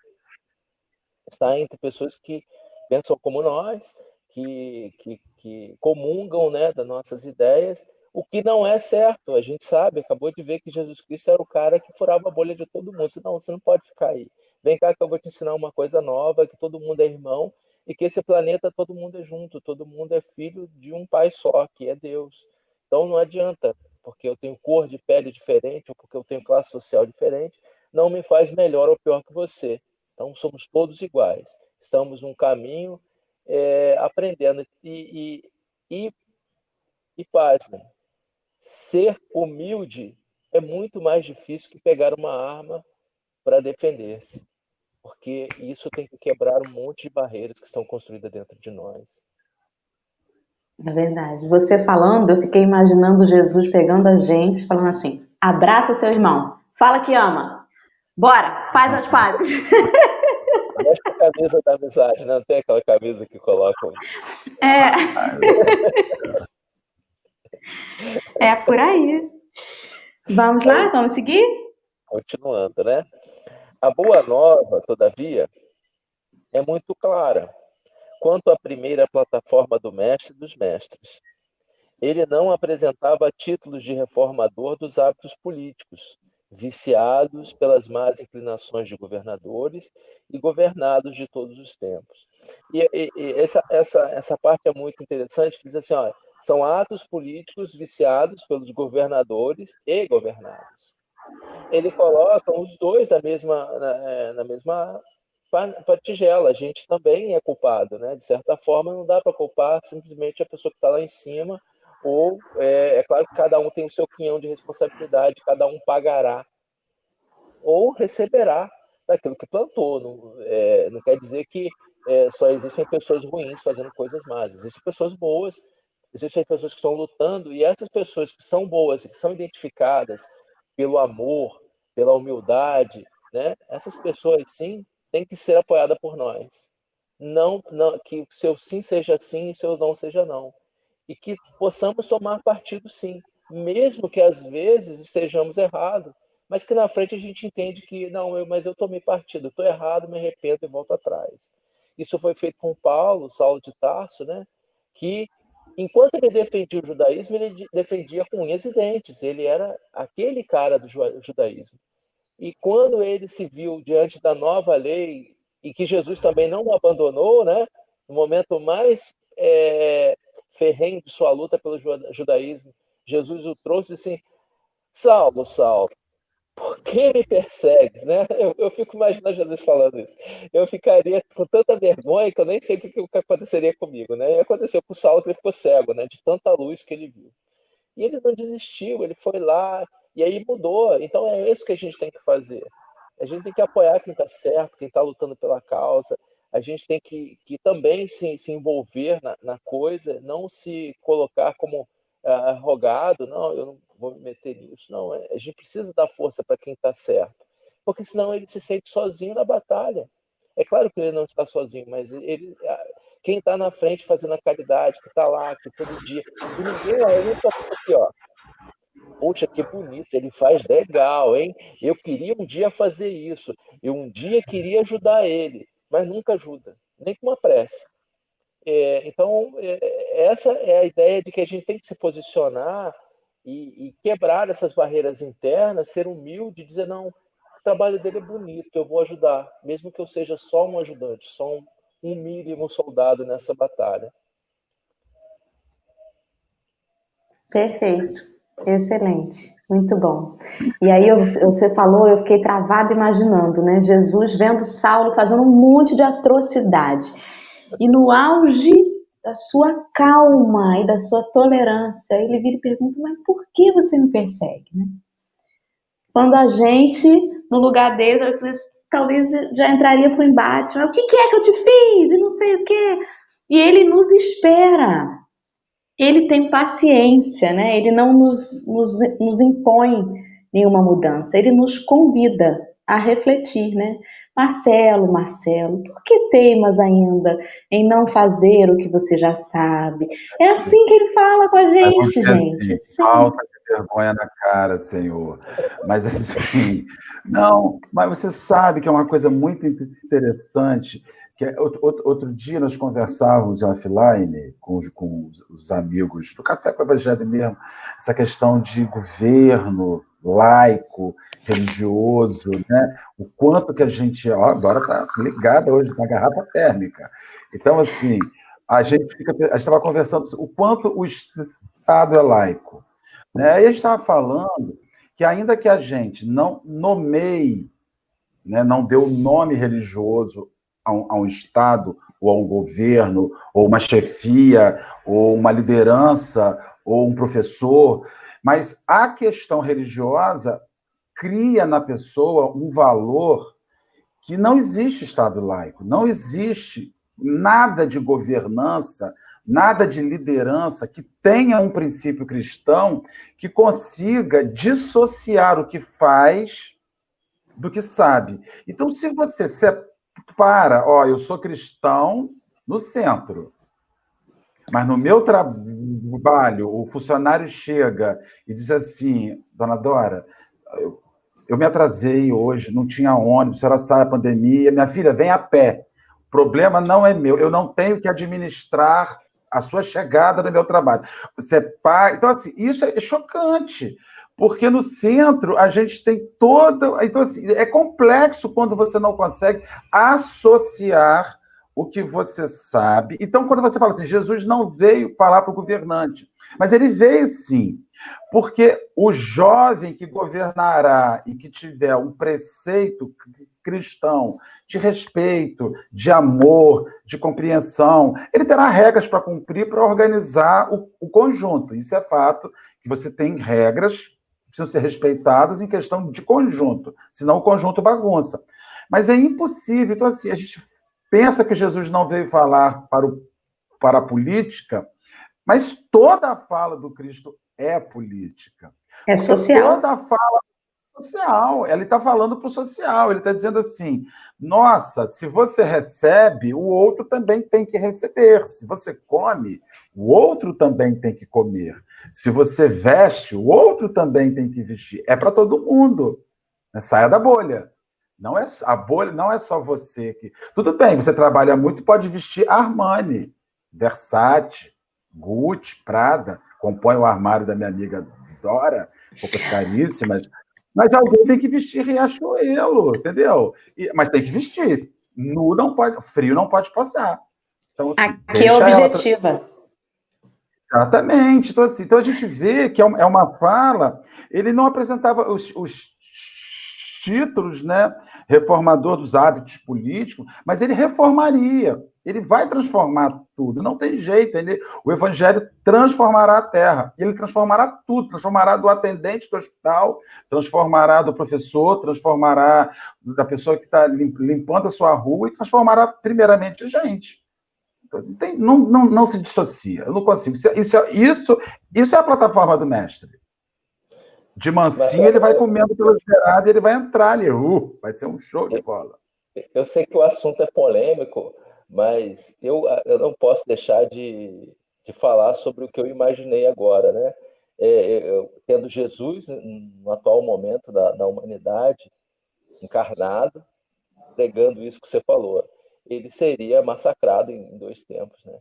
está entre pessoas que pensam como nós, que, que, que comungam né, das nossas ideias, o que não é certo. A gente sabe, acabou de ver que Jesus Cristo era o cara que furava a bolha de todo mundo. Não, você não pode ficar aí. Vem cá que eu vou te ensinar uma coisa nova, que todo mundo é irmão e que esse planeta todo mundo é junto, todo mundo é filho de um pai só, que é Deus. Então não adianta, porque eu tenho cor de pele diferente ou porque eu tenho classe social diferente, não me faz melhor ou pior que você. Então somos todos iguais estamos num caminho é, aprendendo. E, e, e, e pasmem, ser humilde é muito mais difícil que pegar uma arma para defender-se, porque isso tem que quebrar um monte de barreiras que estão construídas dentro de nós. É verdade. Você falando, eu fiquei imaginando Jesus pegando a gente, falando assim: abraça seu irmão, fala que ama, bora, faz as pazes. Mexe a camisa da amizade, não tem aquela camisa que colocam. É. é por aí. Vamos lá, vamos seguir? Continuando, né? A boa nova, todavia, é muito clara quanto à primeira plataforma do mestre dos mestres. Ele não apresentava títulos de reformador dos hábitos políticos, viciados pelas más inclinações de governadores e governados de todos os tempos. E, e, e essa, essa, essa parte é muito interessante, que diz assim, olha, são atos políticos viciados pelos governadores e governados. Ele coloca os dois na mesma, na, é, na mesma tigela. A gente também é culpado, né? De certa forma, não dá para culpar simplesmente a pessoa que está lá em cima ou é, é, claro que cada um tem o seu quinhão de responsabilidade, cada um pagará ou receberá daquilo que plantou. Não, é, não quer dizer que é, só existem pessoas ruins fazendo coisas más, existem pessoas boas, existem pessoas que estão lutando, e essas pessoas que são boas e que são identificadas pelo amor, pela humildade, né? essas pessoas sim têm que ser apoiadas por nós. Não, não que seu sim seja sim e seu não seja não e que possamos tomar partido sim, mesmo que às vezes estejamos errados, mas que na frente a gente entende que não, eu, mas eu tomei partido, estou errado, me arrependo e volto atrás. Isso foi feito com Paulo, Saulo de Tarso, né? Que enquanto ele defendia o judaísmo, ele defendia com unhas e dentes. Ele era aquele cara do judaísmo. E quando ele se viu diante da nova lei e que Jesus também não o abandonou, né? No momento mais é, ferrenho de sua luta pelo judaísmo, Jesus o trouxe assim: Saulo, Saulo, por que me persegues? Né? Eu, eu, fico imaginando Jesus falando isso. Eu ficaria com tanta vergonha que eu nem sei o que, que aconteceria comigo. Né? E aconteceu com Saulo que ele ficou cego, né? de tanta luz que ele viu. E ele não desistiu, ele foi lá E aí mudou. Então é isso que a gente tem que fazer. A gente tem que apoiar quem está certo, quem está lutando pela causa. A gente tem que, que também se, se envolver na, na coisa, não se colocar como uh, rogado, não, eu não vou me meter nisso. Não, é, a gente precisa dar força para quem está certo, porque senão ele se sente sozinho na batalha. É claro que ele não está sozinho, mas ele, quem está na frente fazendo a caridade, que está lá, que todo dia, e ninguém lá, ele está aqui, ó. Poxa, que bonito, ele faz legal, hein? Eu queria um dia fazer isso, eu um dia queria ajudar ele, mas nunca ajuda, nem com uma prece. É, então, é, essa é a ideia de que a gente tem que se posicionar e, e quebrar essas barreiras internas, ser humilde, dizer, não, o trabalho dele é bonito, eu vou ajudar, mesmo que eu seja só um ajudante, só um, um mínimo soldado nessa batalha. Perfeito, excelente, muito bom. E aí você falou, eu fiquei travado imaginando, né? Jesus vendo Saulo fazendo um monte de atrocidade. E no auge da sua calma e da sua tolerância, ele vira e pergunta: Mas por que você me persegue? Né? Quando a gente, no lugar dele, talvez já entraria para o embate: Mas o que é que eu te fiz? E não sei o quê. E ele nos espera. Ele tem paciência, né? Ele não nos, nos, nos impõe nenhuma mudança, ele nos convida a refletir, né? Marcelo, Marcelo, por que teimas ainda em não fazer o que você já sabe? É assim que ele fala com a gente, gente. Assim, falta de vergonha na cara, Senhor. Mas assim, não, mas você sabe que é uma coisa muito interessante. Que é, outro, outro dia nós conversávamos em offline com, os, com os amigos do Café com o Evangelho mesmo, essa questão de governo, laico, religioso, né? O quanto que a gente, ó, agora está ligada hoje na garrafa térmica. Então, assim, a gente fica, a gente estava conversando o quanto o Estado é laico, né? E a gente estava falando que ainda que a gente não nomeie, né, não dê o nome religioso a um, a um Estado ou a um governo, ou uma chefia, ou uma liderança, ou um professor, mas a questão religiosa cria na pessoa um valor que não existe Estado laico, não existe nada de governança, nada de liderança que tenha um princípio cristão que consiga dissociar o que faz do que sabe. Então, se você separa, ó, eu sou cristão no centro, mas no meu trabalho, o funcionário chega e diz assim, dona Dora, eu, eu me atrasei hoje, não tinha ônibus, a senhora sai a pandemia, minha filha, vem a pé. O problema não é meu, eu não tenho que administrar a sua chegada no meu trabalho. Você paga. Então, assim, isso é chocante, porque no centro a gente tem toda. Então, assim, é complexo quando você não consegue associar o que você sabe. Então, quando você fala assim, Jesus não veio falar para o governante, mas ele veio sim, porque o jovem que governará e que tiver um preceito cristão de respeito, de amor, de compreensão, ele terá regras para cumprir para organizar o, o conjunto. Isso é fato, que você tem regras que precisam ser respeitadas em questão de conjunto, senão o conjunto bagunça. Mas é impossível. Então, assim, a gente pensa que Jesus não veio falar para, o, para a política, mas toda a fala do Cristo é política. É social. Toda a fala é social. Ele está falando para o social. Ele está dizendo assim: nossa, se você recebe, o outro também tem que receber. Se você come, o outro também tem que comer. Se você veste, o outro também tem que vestir. É para todo mundo. Saia da bolha. Não é a bolha, não é só você que. Tudo bem, você trabalha muito, pode vestir Armani, Versace, Gucci, Prada, compõe o armário da minha amiga Dora, roupas caríssimas. Mas alguém tem que vestir Riachuelo, entendeu? E, mas tem que vestir. Nu não pode, frio não pode passar. Então, assim, Aqui é objetiva. Ela... Exatamente. Então, assim, então a gente vê que é, é uma fala. Ele não apresentava os, os títulos, né, reformador dos hábitos políticos, mas ele reformaria, ele vai transformar tudo. Não tem jeito. Ele, o evangelho transformará a terra. Ele transformará tudo. Transformará do atendente do hospital, transformará do professor, transformará da pessoa que está limpando a sua rua e transformará primeiramente a gente. Tem, não, não, não se dissocia. Eu não consigo. Isso, isso, isso, isso é a plataforma do mestre. De mansinho, ele vai comendo pelo gerado e ele vai entrar ali. Uh, vai ser um show de bola. Eu sei que o assunto é polêmico, mas eu, eu não posso deixar de, de falar sobre o que eu imaginei agora, né? É, é eu, tendo Jesus no atual momento da, da humanidade, encarnado, pregando isso que você falou, ele seria massacrado em dois tempos, né?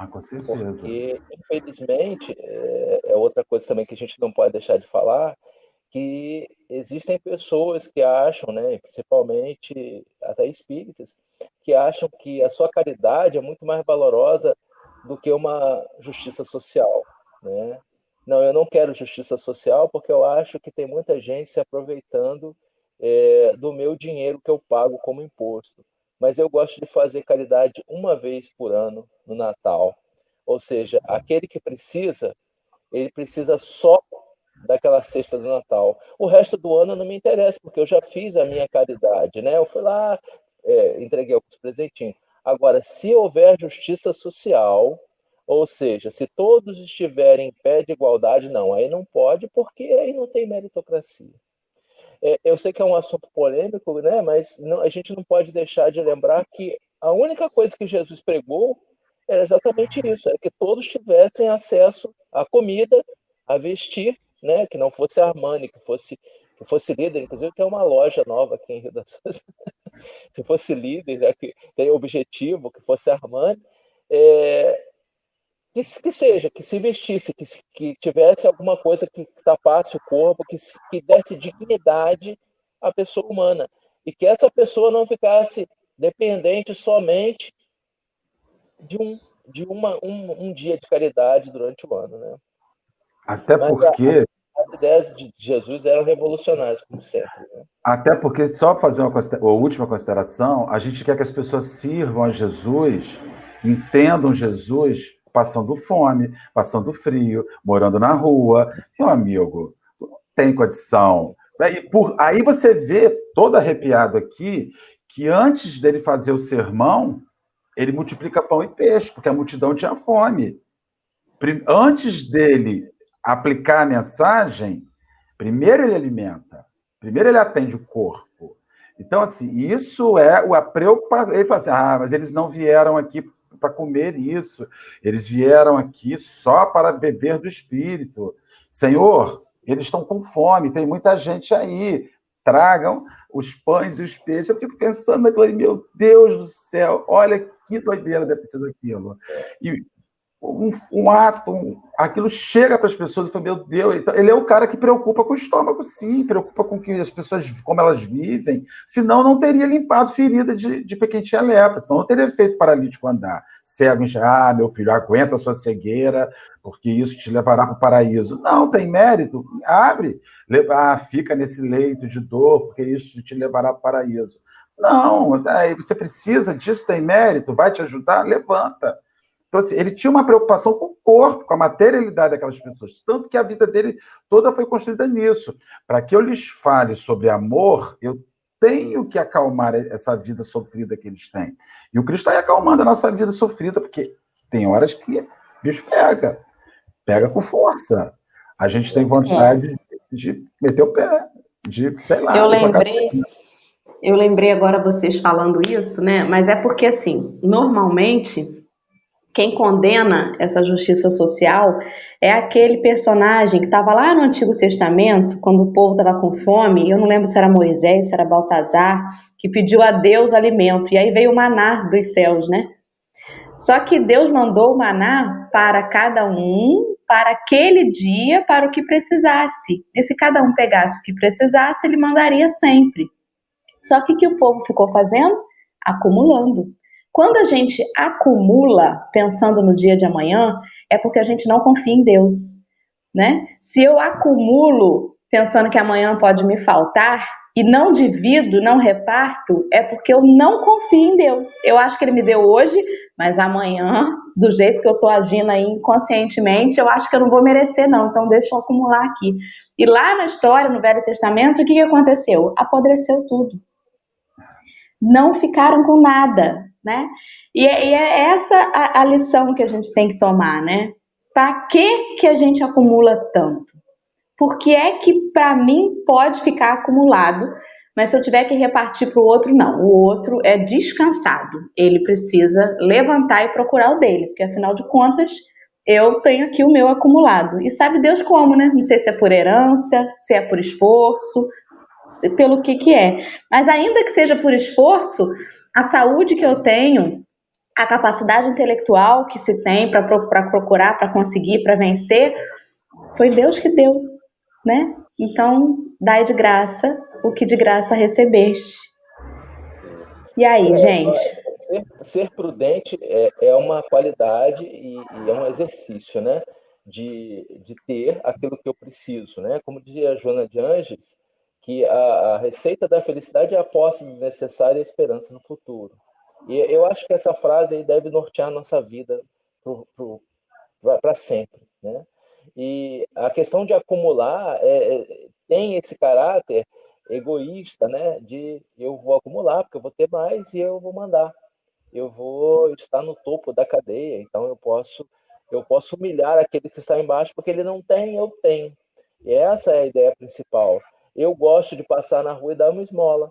Ah, com certeza. Porque, infelizmente, é, é outra coisa também que a gente não pode deixar de falar, que existem pessoas que acham, né, principalmente até espíritas, que acham que a sua caridade é muito mais valorosa do que uma justiça social, né? Não, eu não quero justiça social porque eu acho que tem muita gente se aproveitando é, do meu dinheiro que eu pago como imposto mas eu gosto de fazer caridade uma vez por ano no Natal. Ou seja, aquele que precisa, ele precisa só daquela cesta do Natal. O resto do ano não me interessa, porque eu já fiz a minha caridade, né? Eu fui lá, é, entreguei alguns presentinhos. Agora, se houver justiça social, ou seja, se todos estiverem em pé de igualdade, não, aí não pode, porque aí não tem meritocracia. É, eu sei que é um assunto polêmico, né? Mas não, a gente não pode deixar de lembrar que a única coisa que Jesus pregou era exatamente isso: era que todos tivessem acesso à comida, a vestir, né? Que não fosse Armani, que fosse que fosse líder, inclusive tem uma loja nova aqui em Rio das Ostras. se fosse líder, já que tem objetivo, que fosse Armani, é, que, que seja, que se vestisse, que, que tivesse alguma coisa que tapasse o corpo, que, que desse dignidade à pessoa humana. E que essa pessoa não ficasse dependente somente de um, de uma, um, um dia de caridade durante o ano. Né? Até Mas porque. A, as ideias de Jesus eram revolucionárias, como sempre. Né? Até porque, só fazer uma, uma última consideração, a gente quer que as pessoas sirvam a Jesus, entendam Jesus passando fome, passando frio, morando na rua. Meu amigo, tem condição. Por, aí você vê, todo arrepiado aqui, que antes dele fazer o sermão, ele multiplica pão e peixe, porque a multidão tinha fome. Antes dele aplicar a mensagem, primeiro ele alimenta, primeiro ele atende o corpo. Então, assim, isso é a preocupação. Ele fala assim: ah, mas eles não vieram aqui para comer isso. Eles vieram aqui só para beber do Espírito. Senhor, eles estão com fome, tem muita gente aí. Tragam os pães e os peixes. Eu fico pensando naquilo, meu Deus do céu, olha que doideira deve ter sido aquilo. E um, um ato, um, aquilo chega para as pessoas e fala, meu Deus, então, ele é o cara que preocupa com o estômago, sim, preocupa com que as pessoas, como elas vivem, senão não teria limpado ferida de, de quem lepra, senão não teria feito paralítico andar. Cego, ah, meu filho, aguenta a sua cegueira, porque isso te levará para o paraíso. Não, tem mérito, abre, ah, fica nesse leito de dor, porque isso te levará para o paraíso. Não, você precisa disso, tem mérito, vai te ajudar, levanta. Então, assim, ele tinha uma preocupação com o corpo, com a materialidade daquelas pessoas. Tanto que a vida dele toda foi construída nisso. Para que eu lhes fale sobre amor, eu tenho que acalmar essa vida sofrida que eles têm. E o Cristo está acalmando a nossa vida sofrida, porque tem horas que o bicho pega. Pega com força. A gente tem vontade é. de, de meter o pé, de, sei lá. Eu lembrei. Eu lembrei agora vocês falando isso, né? Mas é porque, assim, normalmente quem condena essa justiça social é aquele personagem que estava lá no Antigo Testamento, quando o povo estava com fome, eu não lembro se era Moisés, se era Baltazar, que pediu a Deus alimento, e aí veio o maná dos céus, né? Só que Deus mandou o maná para cada um, para aquele dia, para o que precisasse. E se cada um pegasse o que precisasse, ele mandaria sempre. Só que o que o povo ficou fazendo? Acumulando. Quando a gente acumula pensando no dia de amanhã, é porque a gente não confia em Deus, né? Se eu acumulo pensando que amanhã pode me faltar, e não divido, não reparto, é porque eu não confio em Deus. Eu acho que Ele me deu hoje, mas amanhã, do jeito que eu estou agindo aí inconscientemente, eu acho que eu não vou merecer, não. Então deixa eu acumular aqui. E lá na história, no Velho Testamento, o que aconteceu? Apodreceu tudo. Não ficaram com nada, né? E é, e é essa a, a lição que a gente tem que tomar, né? Para que, que a gente acumula tanto? Por que é que para mim pode ficar acumulado, mas se eu tiver que repartir para o outro, não. O outro é descansado. Ele precisa levantar e procurar o dele, porque afinal de contas eu tenho aqui o meu acumulado. E sabe Deus como, né? Não sei se é por herança, se é por esforço, pelo que que é. Mas ainda que seja por esforço, a saúde que eu tenho, a capacidade intelectual que se tem para procurar, para conseguir, para vencer, foi Deus que deu né? Então, dai de graça o que de graça recebeste. E aí, é, gente? Ser, ser prudente é, é, uma qualidade e, e, é um exercício, né? De, de ter aquilo que eu preciso, né? Como dizia a Joana de Anges, que a, a receita da felicidade é a posse necessária e a esperança no futuro. E eu acho que essa frase aí deve nortear a nossa vida para sempre, né? E a questão de acumular é, é, tem esse caráter egoísta, né? De eu vou acumular porque eu vou ter mais e eu vou mandar. Eu vou estar no topo da cadeia, então eu posso eu posso humilhar aquele que está embaixo porque ele não tem, eu tenho. E essa é a ideia principal. Eu gosto de passar na rua e dar uma esmola.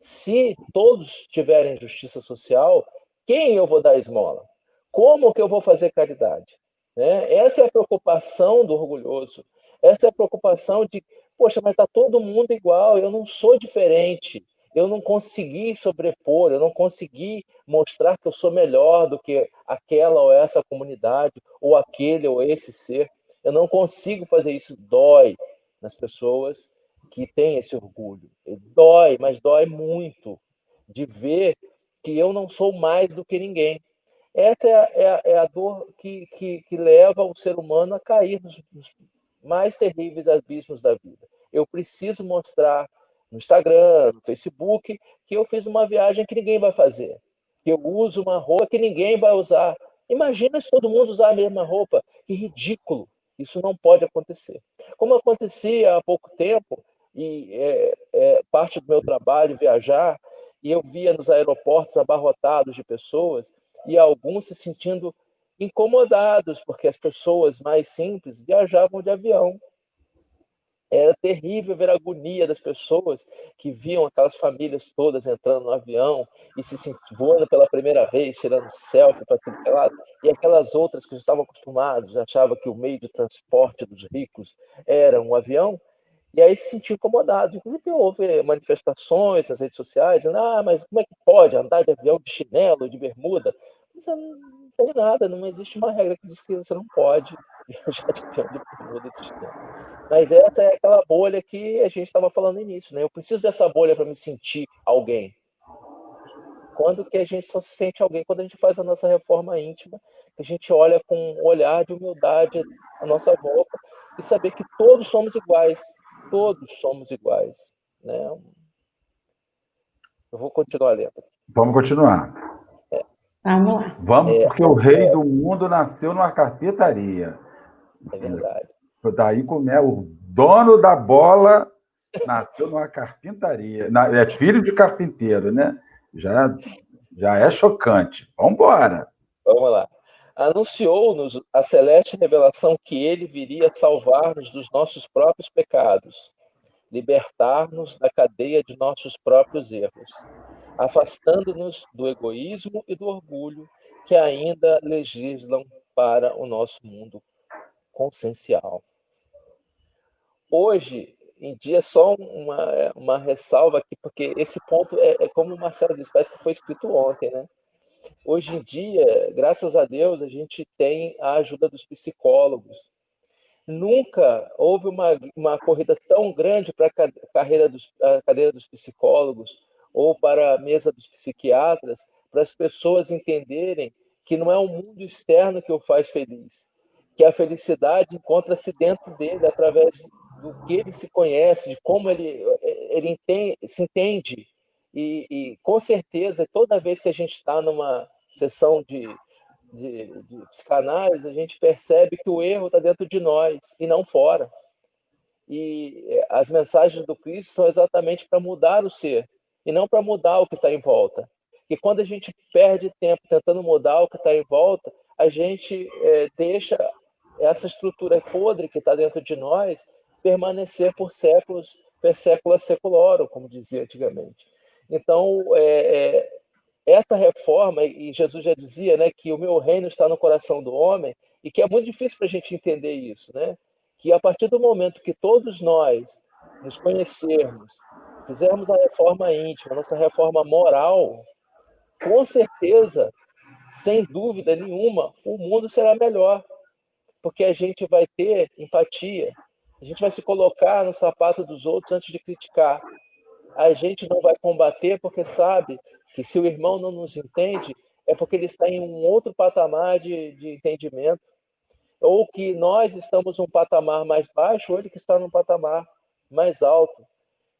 Se todos tiverem justiça social, quem eu vou dar esmola? Como que eu vou fazer caridade? Né? Essa é a preocupação do orgulhoso. Essa é a preocupação de, poxa, mas está todo mundo igual, eu não sou diferente. Eu não consegui sobrepor, eu não consegui mostrar que eu sou melhor do que aquela ou essa comunidade, ou aquele ou esse ser. Eu não consigo fazer isso. Dói nas pessoas que têm esse orgulho. Dói, mas dói muito de ver que eu não sou mais do que ninguém. Essa é a, é a, é a dor que, que, que, leva o ser humano a cair nos, nos mais terríveis abismos da vida. Eu preciso mostrar no Instagram, no Facebook, que eu fiz uma viagem que ninguém vai fazer, que eu uso uma roupa que ninguém vai usar. Imagina se todo mundo usar a mesma roupa. Que ridículo! Isso não pode acontecer. Como acontecia há pouco tempo, e é, é parte do meu trabalho viajar, e eu via nos aeroportos abarrotados de pessoas, e alguns se sentindo incomodados, porque as pessoas mais simples viajavam de avião. Era terrível ver a agonia das pessoas que viam aquelas famílias todas entrando no avião e se voando pela primeira vez, tirando selfie para tudo que é lado, e aquelas outras que estavam acostumados, achavam que o meio de transporte dos ricos era um avião, e aí se sentiam incomodados. Inclusive, houve manifestações nas redes sociais, dizendo, ah, mas como é que pode andar de avião de chinelo, de bermuda? Você não tem nada, não existe uma regra que diz que você não pode viajar de avião de bermuda de chinelo. Mas essa é aquela bolha que a gente estava falando no início, né? Eu preciso dessa bolha para me sentir alguém. Quando que a gente só se sente alguém? Quando a gente faz a nossa reforma íntima, que a gente olha com um olhar de humildade à nossa volta e saber que todos somos iguais, todos somos iguais. Né? Eu vou continuar lendo. Vamos continuar. É. Vamos lá. Vamos, é, porque o rei é, do mundo nasceu numa carpintaria. É verdade. Daí como é o dono da bola nasceu numa carpintaria. É filho de carpinteiro, né? Já, já é chocante. Vamos embora. Vamos lá anunciou-nos a celeste revelação que ele viria salvar-nos dos nossos próprios pecados, libertar-nos da cadeia de nossos próprios erros, afastando-nos do egoísmo e do orgulho que ainda legislam para o nosso mundo consciencial. Hoje em dia, só uma, uma ressalva aqui, porque esse ponto é, é como o Marcelo disse, parece que foi escrito ontem, né? Hoje em dia, graças a Deus, a gente tem a ajuda dos psicólogos. Nunca houve uma, uma corrida tão grande para a carreira dos, a cadeira dos psicólogos ou para a mesa dos psiquiatras, para as pessoas entenderem que não é o mundo externo que o faz feliz, que a felicidade encontra-se dentro dele, através do que ele se conhece, de como ele. ele entende, se entende e, e, com certeza toda vez que a gente está numa sessão de, de, de psicanálise, a gente percebe que o erro está dentro de nós e não fora. E é, as mensagens do Cristo são exatamente para mudar o ser e não para mudar o que está em volta. E quando a gente perde tempo tentando mudar o que está em volta, a gente é, deixa essa estrutura podre que está dentro de nós permanecer por séculos, per sécula seculorum, como dizia antigamente. Então, é, é, essa reforma, e Jesus já dizia né, que o meu reino está no coração do homem, e que é muito difícil para a gente entender isso, né? que a partir do momento que todos nós nos conhecermos, fizermos a reforma íntima, nossa reforma moral, com certeza, sem dúvida nenhuma, o mundo será melhor, porque a gente vai ter empatia, a gente vai se colocar no sapato dos outros antes de criticar. A gente não vai combater porque sabe que se o irmão não nos entende, é porque ele está em um outro patamar de, de entendimento ou que nós estamos num patamar mais baixo, ou ele que está num patamar mais alto.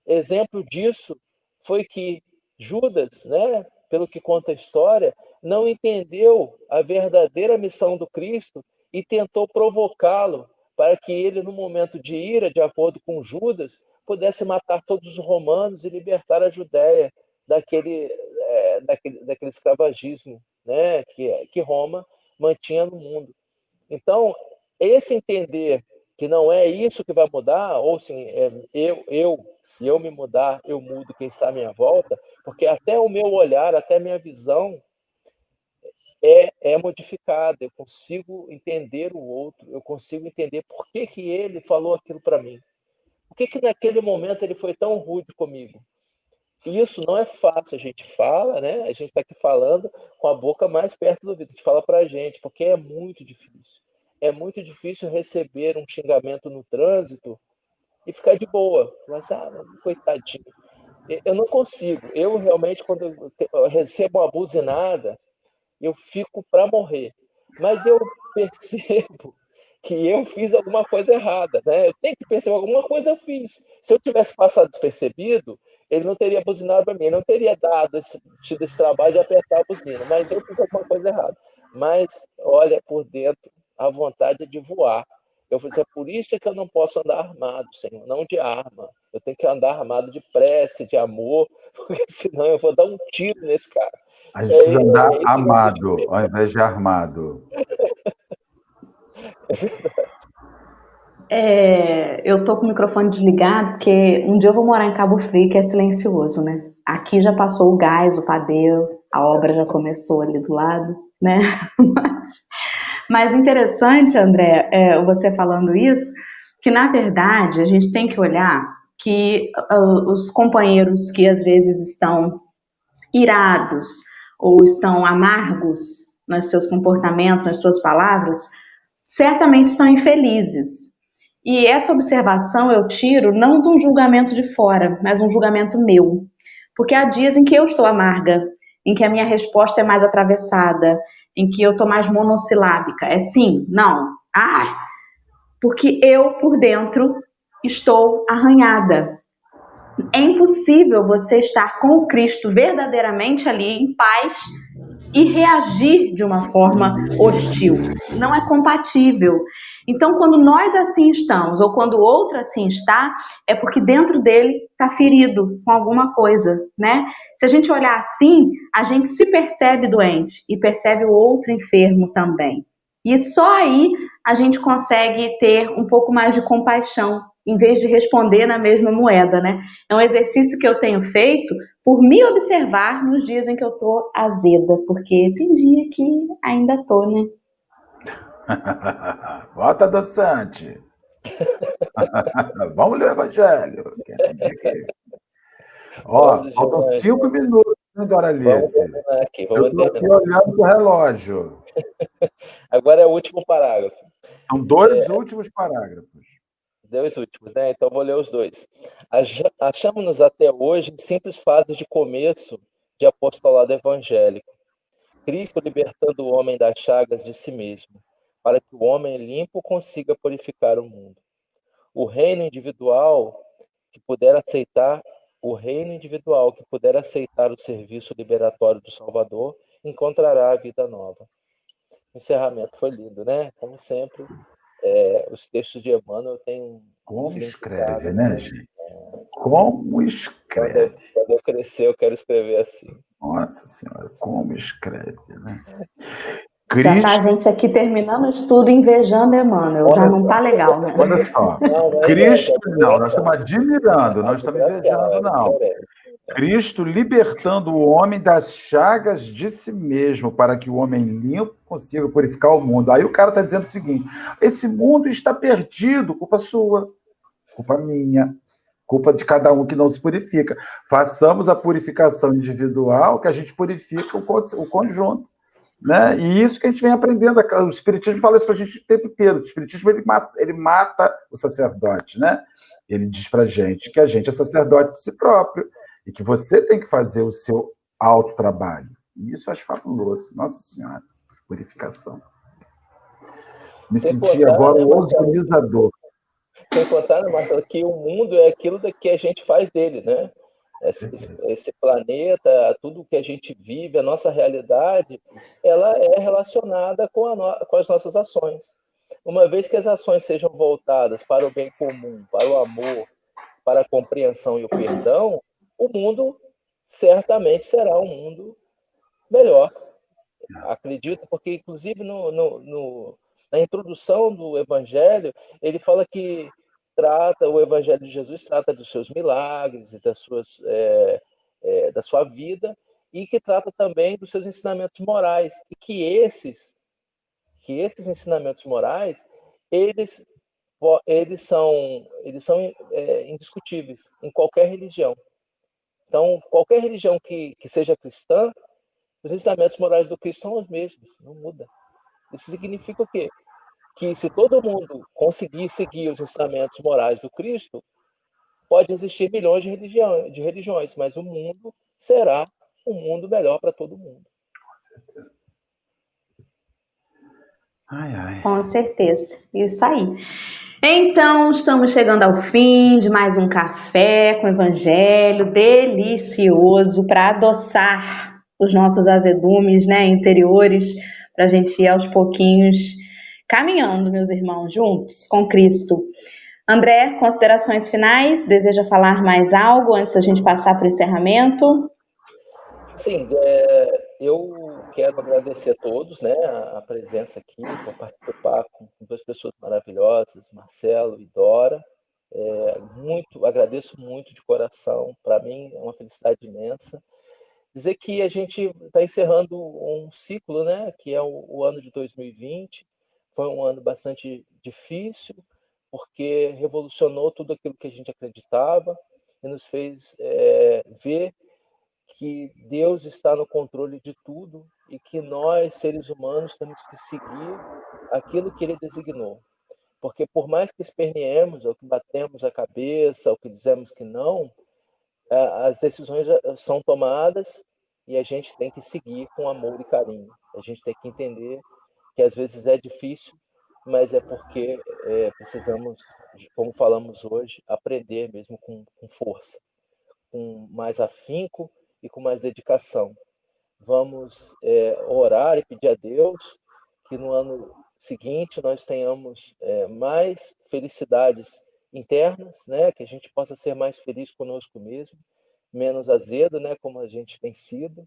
Exemplo disso foi que Judas, né, pelo que conta a história, não entendeu a verdadeira missão do Cristo e tentou provocá-lo para que ele, no momento de ira, de acordo com Judas, pudesse matar todos os romanos e libertar a Judéia daquele, é, daquele, daquele escravagismo né, que, que Roma mantinha no mundo. Então, esse entender que não é isso que vai mudar, ou sim, é, eu, eu, se eu me mudar, eu mudo quem está à minha volta, porque até o meu olhar, até a minha visão é, é modificada, eu consigo entender o outro, eu consigo entender por que, que ele falou aquilo para mim. Por que, que naquele momento ele foi tão rude comigo? Isso não é fácil, a gente fala, né? A gente está aqui falando com a boca mais perto do ouvido, a gente fala para a gente, porque é muito difícil. É muito difícil receber um xingamento no trânsito e ficar de boa. Mas, ah, coitadinho. Eu não consigo. Eu realmente, quando eu recebo uma buzinada, eu fico para morrer. Mas eu percebo que eu fiz alguma coisa errada, né? Eu tenho que perceber alguma coisa eu fiz. Se eu tivesse passado despercebido, ele não teria buzinado para mim, não teria dado esse, tido esse trabalho de apertar a buzina, mas eu fiz alguma coisa errada. Mas, olha, por dentro, a vontade de voar. Eu falei, é por isso que eu não posso andar armado, Senhor, não de arma. Eu tenho que andar armado de prece, de amor, porque senão eu vou dar um tiro nesse cara. A gente precisa andar é, amado, ao invés de armado. é eu tô com o microfone desligado porque um dia eu vou morar em Cabo Frio, que é silencioso, né? Aqui já passou o gás, o padeiro, a obra já começou ali do lado, né? Mas interessante, André, é, você falando isso, que na verdade a gente tem que olhar que uh, os companheiros que às vezes estão irados ou estão amargos nos seus comportamentos, nas suas palavras, certamente estão infelizes. E essa observação eu tiro não de um julgamento de fora, mas um julgamento meu. Porque há dias em que eu estou amarga, em que a minha resposta é mais atravessada, em que eu estou mais monossilábica. É sim, não, ah, porque eu por dentro estou arranhada. É impossível você estar com o Cristo verdadeiramente ali em paz e reagir de uma forma hostil. Não é compatível. Então, quando nós assim estamos, ou quando o outro assim está, é porque dentro dele está ferido com alguma coisa, né? Se a gente olhar assim, a gente se percebe doente e percebe o outro enfermo também. E só aí a gente consegue ter um pouco mais de compaixão, em vez de responder na mesma moeda, né? É um exercício que eu tenho feito por me observar nos dias em que eu tô azeda, porque tem dia que ainda tô, né? Bota adoçante. Vamos ler o Evangelho. Ó, faltam cinco minutos, né? Aqui, vamos Eu estou aqui olhando para o relógio. Agora é o último parágrafo. São dois é... últimos parágrafos. Dois últimos, né? Então vou ler os dois. Achamos-nos até hoje em simples fases de começo de apostolado evangélico. Cristo libertando o homem das chagas de si mesmo para que o homem limpo consiga purificar o mundo. O reino individual que puder aceitar o reino individual que puder aceitar o serviço liberatório do Salvador encontrará a vida nova. O encerramento foi lindo, né? Como sempre, é, os textos de Emmanuel têm. Como escreve, né, gente? Como escreve. Quando eu, quando eu crescer, eu quero escrever assim. Nossa Senhora, como escreve, né? Cristo... Já tá a gente aqui terminando o estudo invejando Emmanuel, olha já não tá legal, né? Olha só, não, não, Cristo, não, nós estamos admirando, nós estamos invejando, não. Cristo libertando o homem das chagas de si mesmo, para que o homem limpo consiga purificar o mundo. Aí o cara está dizendo o seguinte: esse mundo está perdido, culpa sua, culpa minha, culpa de cada um que não se purifica. Façamos a purificação individual, que a gente purifica o conjunto. Né? E isso que a gente vem aprendendo. O Espiritismo fala isso para a gente o tempo inteiro. O Espiritismo ele, ele mata o sacerdote. Né? Ele diz para a gente que a gente é sacerdote de si próprio e que você tem que fazer o seu alto trabalho. E isso eu acho fabuloso. Nossa Senhora, purificação. Me Sem senti contar, agora um organizador. Sem contar, né, Marcelo, que o mundo é aquilo que a gente faz dele, né? Esse, esse, planeta, tudo que a gente vive, a nossa realidade, ela é relacionada com, no, com as nossas ações. Uma vez que as ações sejam voltadas para o bem comum, para o amor, para a compreensão e o perdão, o mundo certamente será um mundo melhor. Acredito, porque inclusive no, no, no, na introdução do Evangelho, ele fala que trata, o Evangelho de Jesus trata dos seus milagres e das suas, é, é, da sua vida, e que trata também dos seus ensinamentos morais, e que esses, que esses ensinamentos morais, eles, eles são, eles são é, indiscutíveis em qualquer religião. Então, qualquer religião que, que seja cristã, os ensinamentos morais do Cristo são os mesmos, não muda. Isso significa o quê? Que se todo mundo conseguir seguir os ensinamentos morais do Cristo, pode existir milhões de, religião, de religiões, mas o mundo será um mundo melhor para todo mundo. Ai, ai. Com certeza. Isso aí. Então, estamos chegando ao fim de mais um café com evangelho delicioso para adoçar os nossos azedumes né, interiores, para a gente ir aos pouquinhos caminhando, meus irmãos, juntos com Cristo. André, considerações finais? Deseja falar mais algo antes da gente passar para o encerramento? Sim, é, eu quero agradecer a todos né, a presença aqui, por participar com duas pessoas maravilhosas, Marcelo e Dora. É, muito, agradeço muito de coração. Para mim é uma felicidade imensa. Dizer que a gente está encerrando um ciclo, né, que é o, o ano de 2020. Foi um ano bastante difícil, porque revolucionou tudo aquilo que a gente acreditava e nos fez é, ver que Deus está no controle de tudo e que nós, seres humanos, temos que seguir aquilo que ele designou. Porque por mais que esperneemos, ou que batemos a cabeça, ou que dizemos que não, as decisões são tomadas e a gente tem que seguir com amor e carinho. A gente tem que entender que às vezes é difícil, mas é porque é, precisamos, como falamos hoje, aprender mesmo com, com força, com mais afinco e com mais dedicação. Vamos é, orar e pedir a Deus que no ano seguinte nós tenhamos é, mais felicidades internas, né? Que a gente possa ser mais feliz conosco mesmo, menos azedo, né? Como a gente tem sido,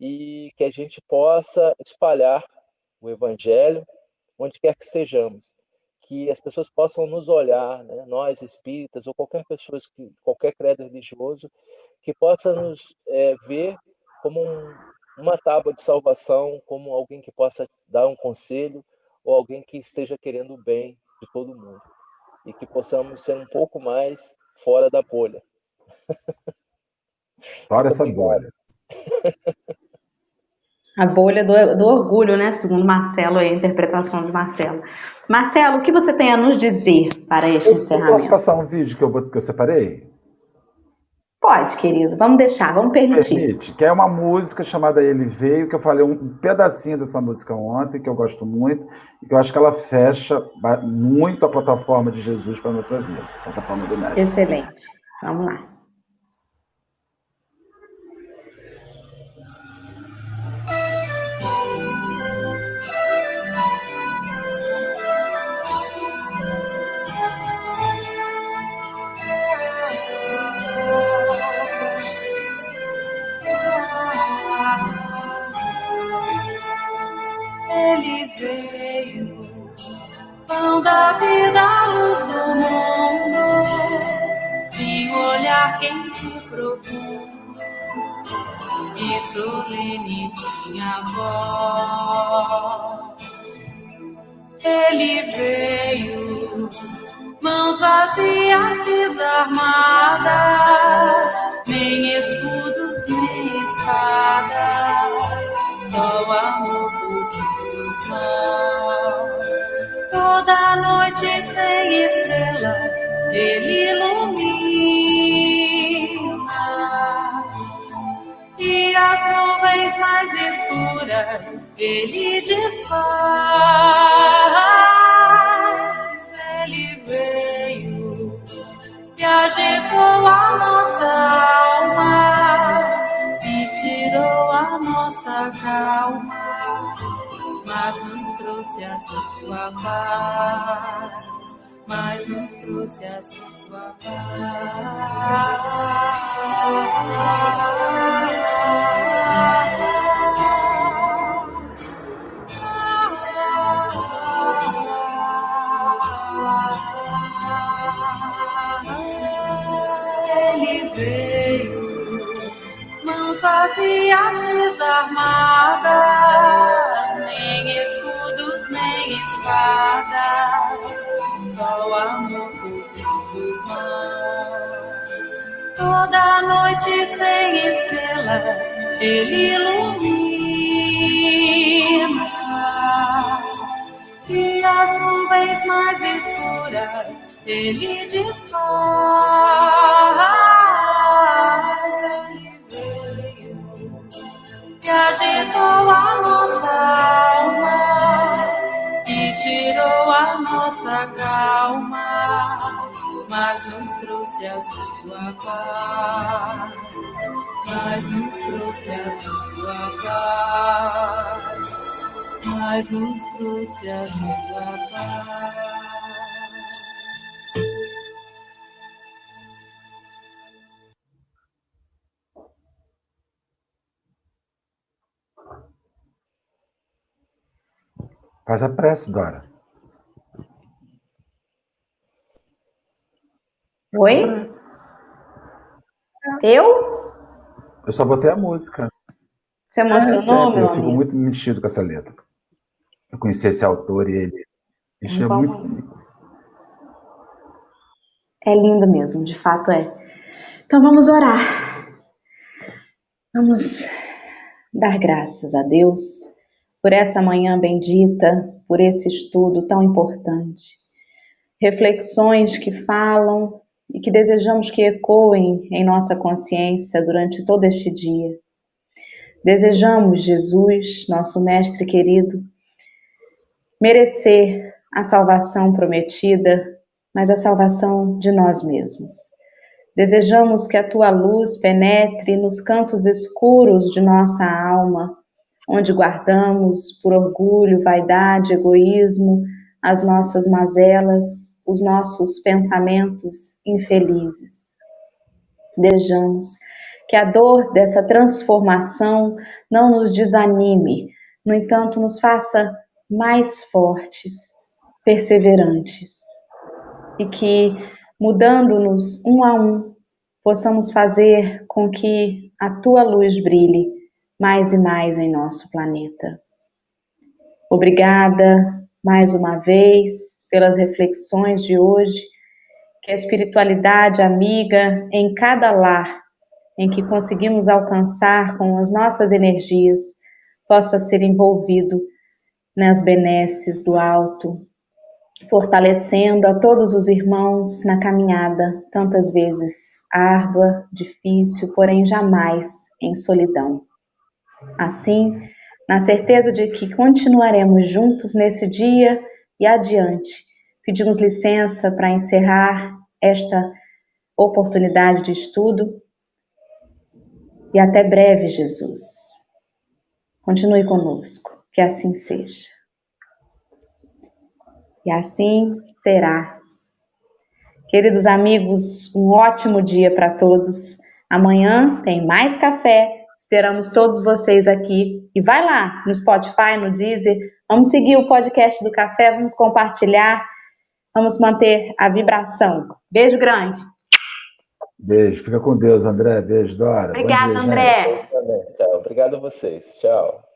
e que a gente possa espalhar o Evangelho onde quer que estejamos, que as pessoas possam nos olhar, né? nós espíritas ou qualquer pessoa que qualquer credo religioso, que possa nos é, ver como um, uma tábua de salvação, como alguém que possa dar um conselho ou alguém que esteja querendo o bem de todo mundo e que possamos ser um pouco mais fora da bolha. Fora essa bolha. A bolha do, do, orgulho, né? Segundo Marcelo, a interpretação de Marcelo. Marcelo, o que você tem a nos dizer para este eu, encerramento? Posso passar um vídeo que eu, que eu separei? Pode, querido. Vamos deixar, vamos permitir. Permite, que é uma música chamada Ele Veio, que eu falei um pedacinho dessa música ontem, que eu gosto muito, e que eu acho que ela fecha muito a plataforma de Jesus para a nossa vida, a plataforma do Mestre. Excelente. Vamos lá. Quente e profundo e solene tinha voz. Ele veio, mãos vazias, desarmadas, nem escudos, nem espadas, só o amor por nós. Toda noite sem estrelas, ele ilumina. As nuvens mais escuras, ele desfaz. Ele veio e agitou a nossa alma e tirou a nossa calma, mas nos trouxe a sua paz mas nos trouxe a sua paz. Ele ilumina. E as nuvens mais escuras, ele desfaz. Ele veio e agitou a nossa alma tirou a nossa calma, mas nos trouxe a sua paz, mas nos trouxe a sua paz, mas nos trouxe a sua paz. Faz a prece, Dora. Oi? Eu? Eu só botei a música. Você emocionou, é, meu Eu fico muito mexido com essa letra. Eu conheci esse autor e ele mexeu muito É lindo mesmo, de fato é. Então vamos orar. Vamos dar graças a Deus por essa manhã bendita, por esse estudo tão importante. Reflexões que falam e que desejamos que ecoem em nossa consciência durante todo este dia. Desejamos, Jesus, nosso Mestre querido, merecer a salvação prometida, mas a salvação de nós mesmos. Desejamos que a tua luz penetre nos cantos escuros de nossa alma onde guardamos por orgulho, vaidade, egoísmo, as nossas mazelas, os nossos pensamentos infelizes. Desejamos que a dor dessa transformação não nos desanime, no entanto, nos faça mais fortes, perseverantes, e que, mudando-nos um a um, possamos fazer com que a tua luz brilhe mais e mais em nosso planeta. Obrigada mais uma vez pelas reflexões de hoje, que a espiritualidade amiga em cada lar em que conseguimos alcançar com as nossas energias possa ser envolvido nas benesses do alto, fortalecendo a todos os irmãos na caminhada, tantas vezes árdua, difícil, porém jamais em solidão. Assim, na certeza de que continuaremos juntos nesse dia e adiante, pedimos licença para encerrar esta oportunidade de estudo e até breve, Jesus. Continue conosco, que assim seja. E assim será. Queridos amigos, um ótimo dia para todos. Amanhã tem mais café Esperamos todos vocês aqui. E vai lá no Spotify, no Deezer. Vamos seguir o podcast do café, vamos compartilhar, vamos manter a vibração. Beijo grande. Beijo. Fica com Deus, André. Beijo, Dora. Obrigada, André. Tchau. Obrigado a vocês. Tchau.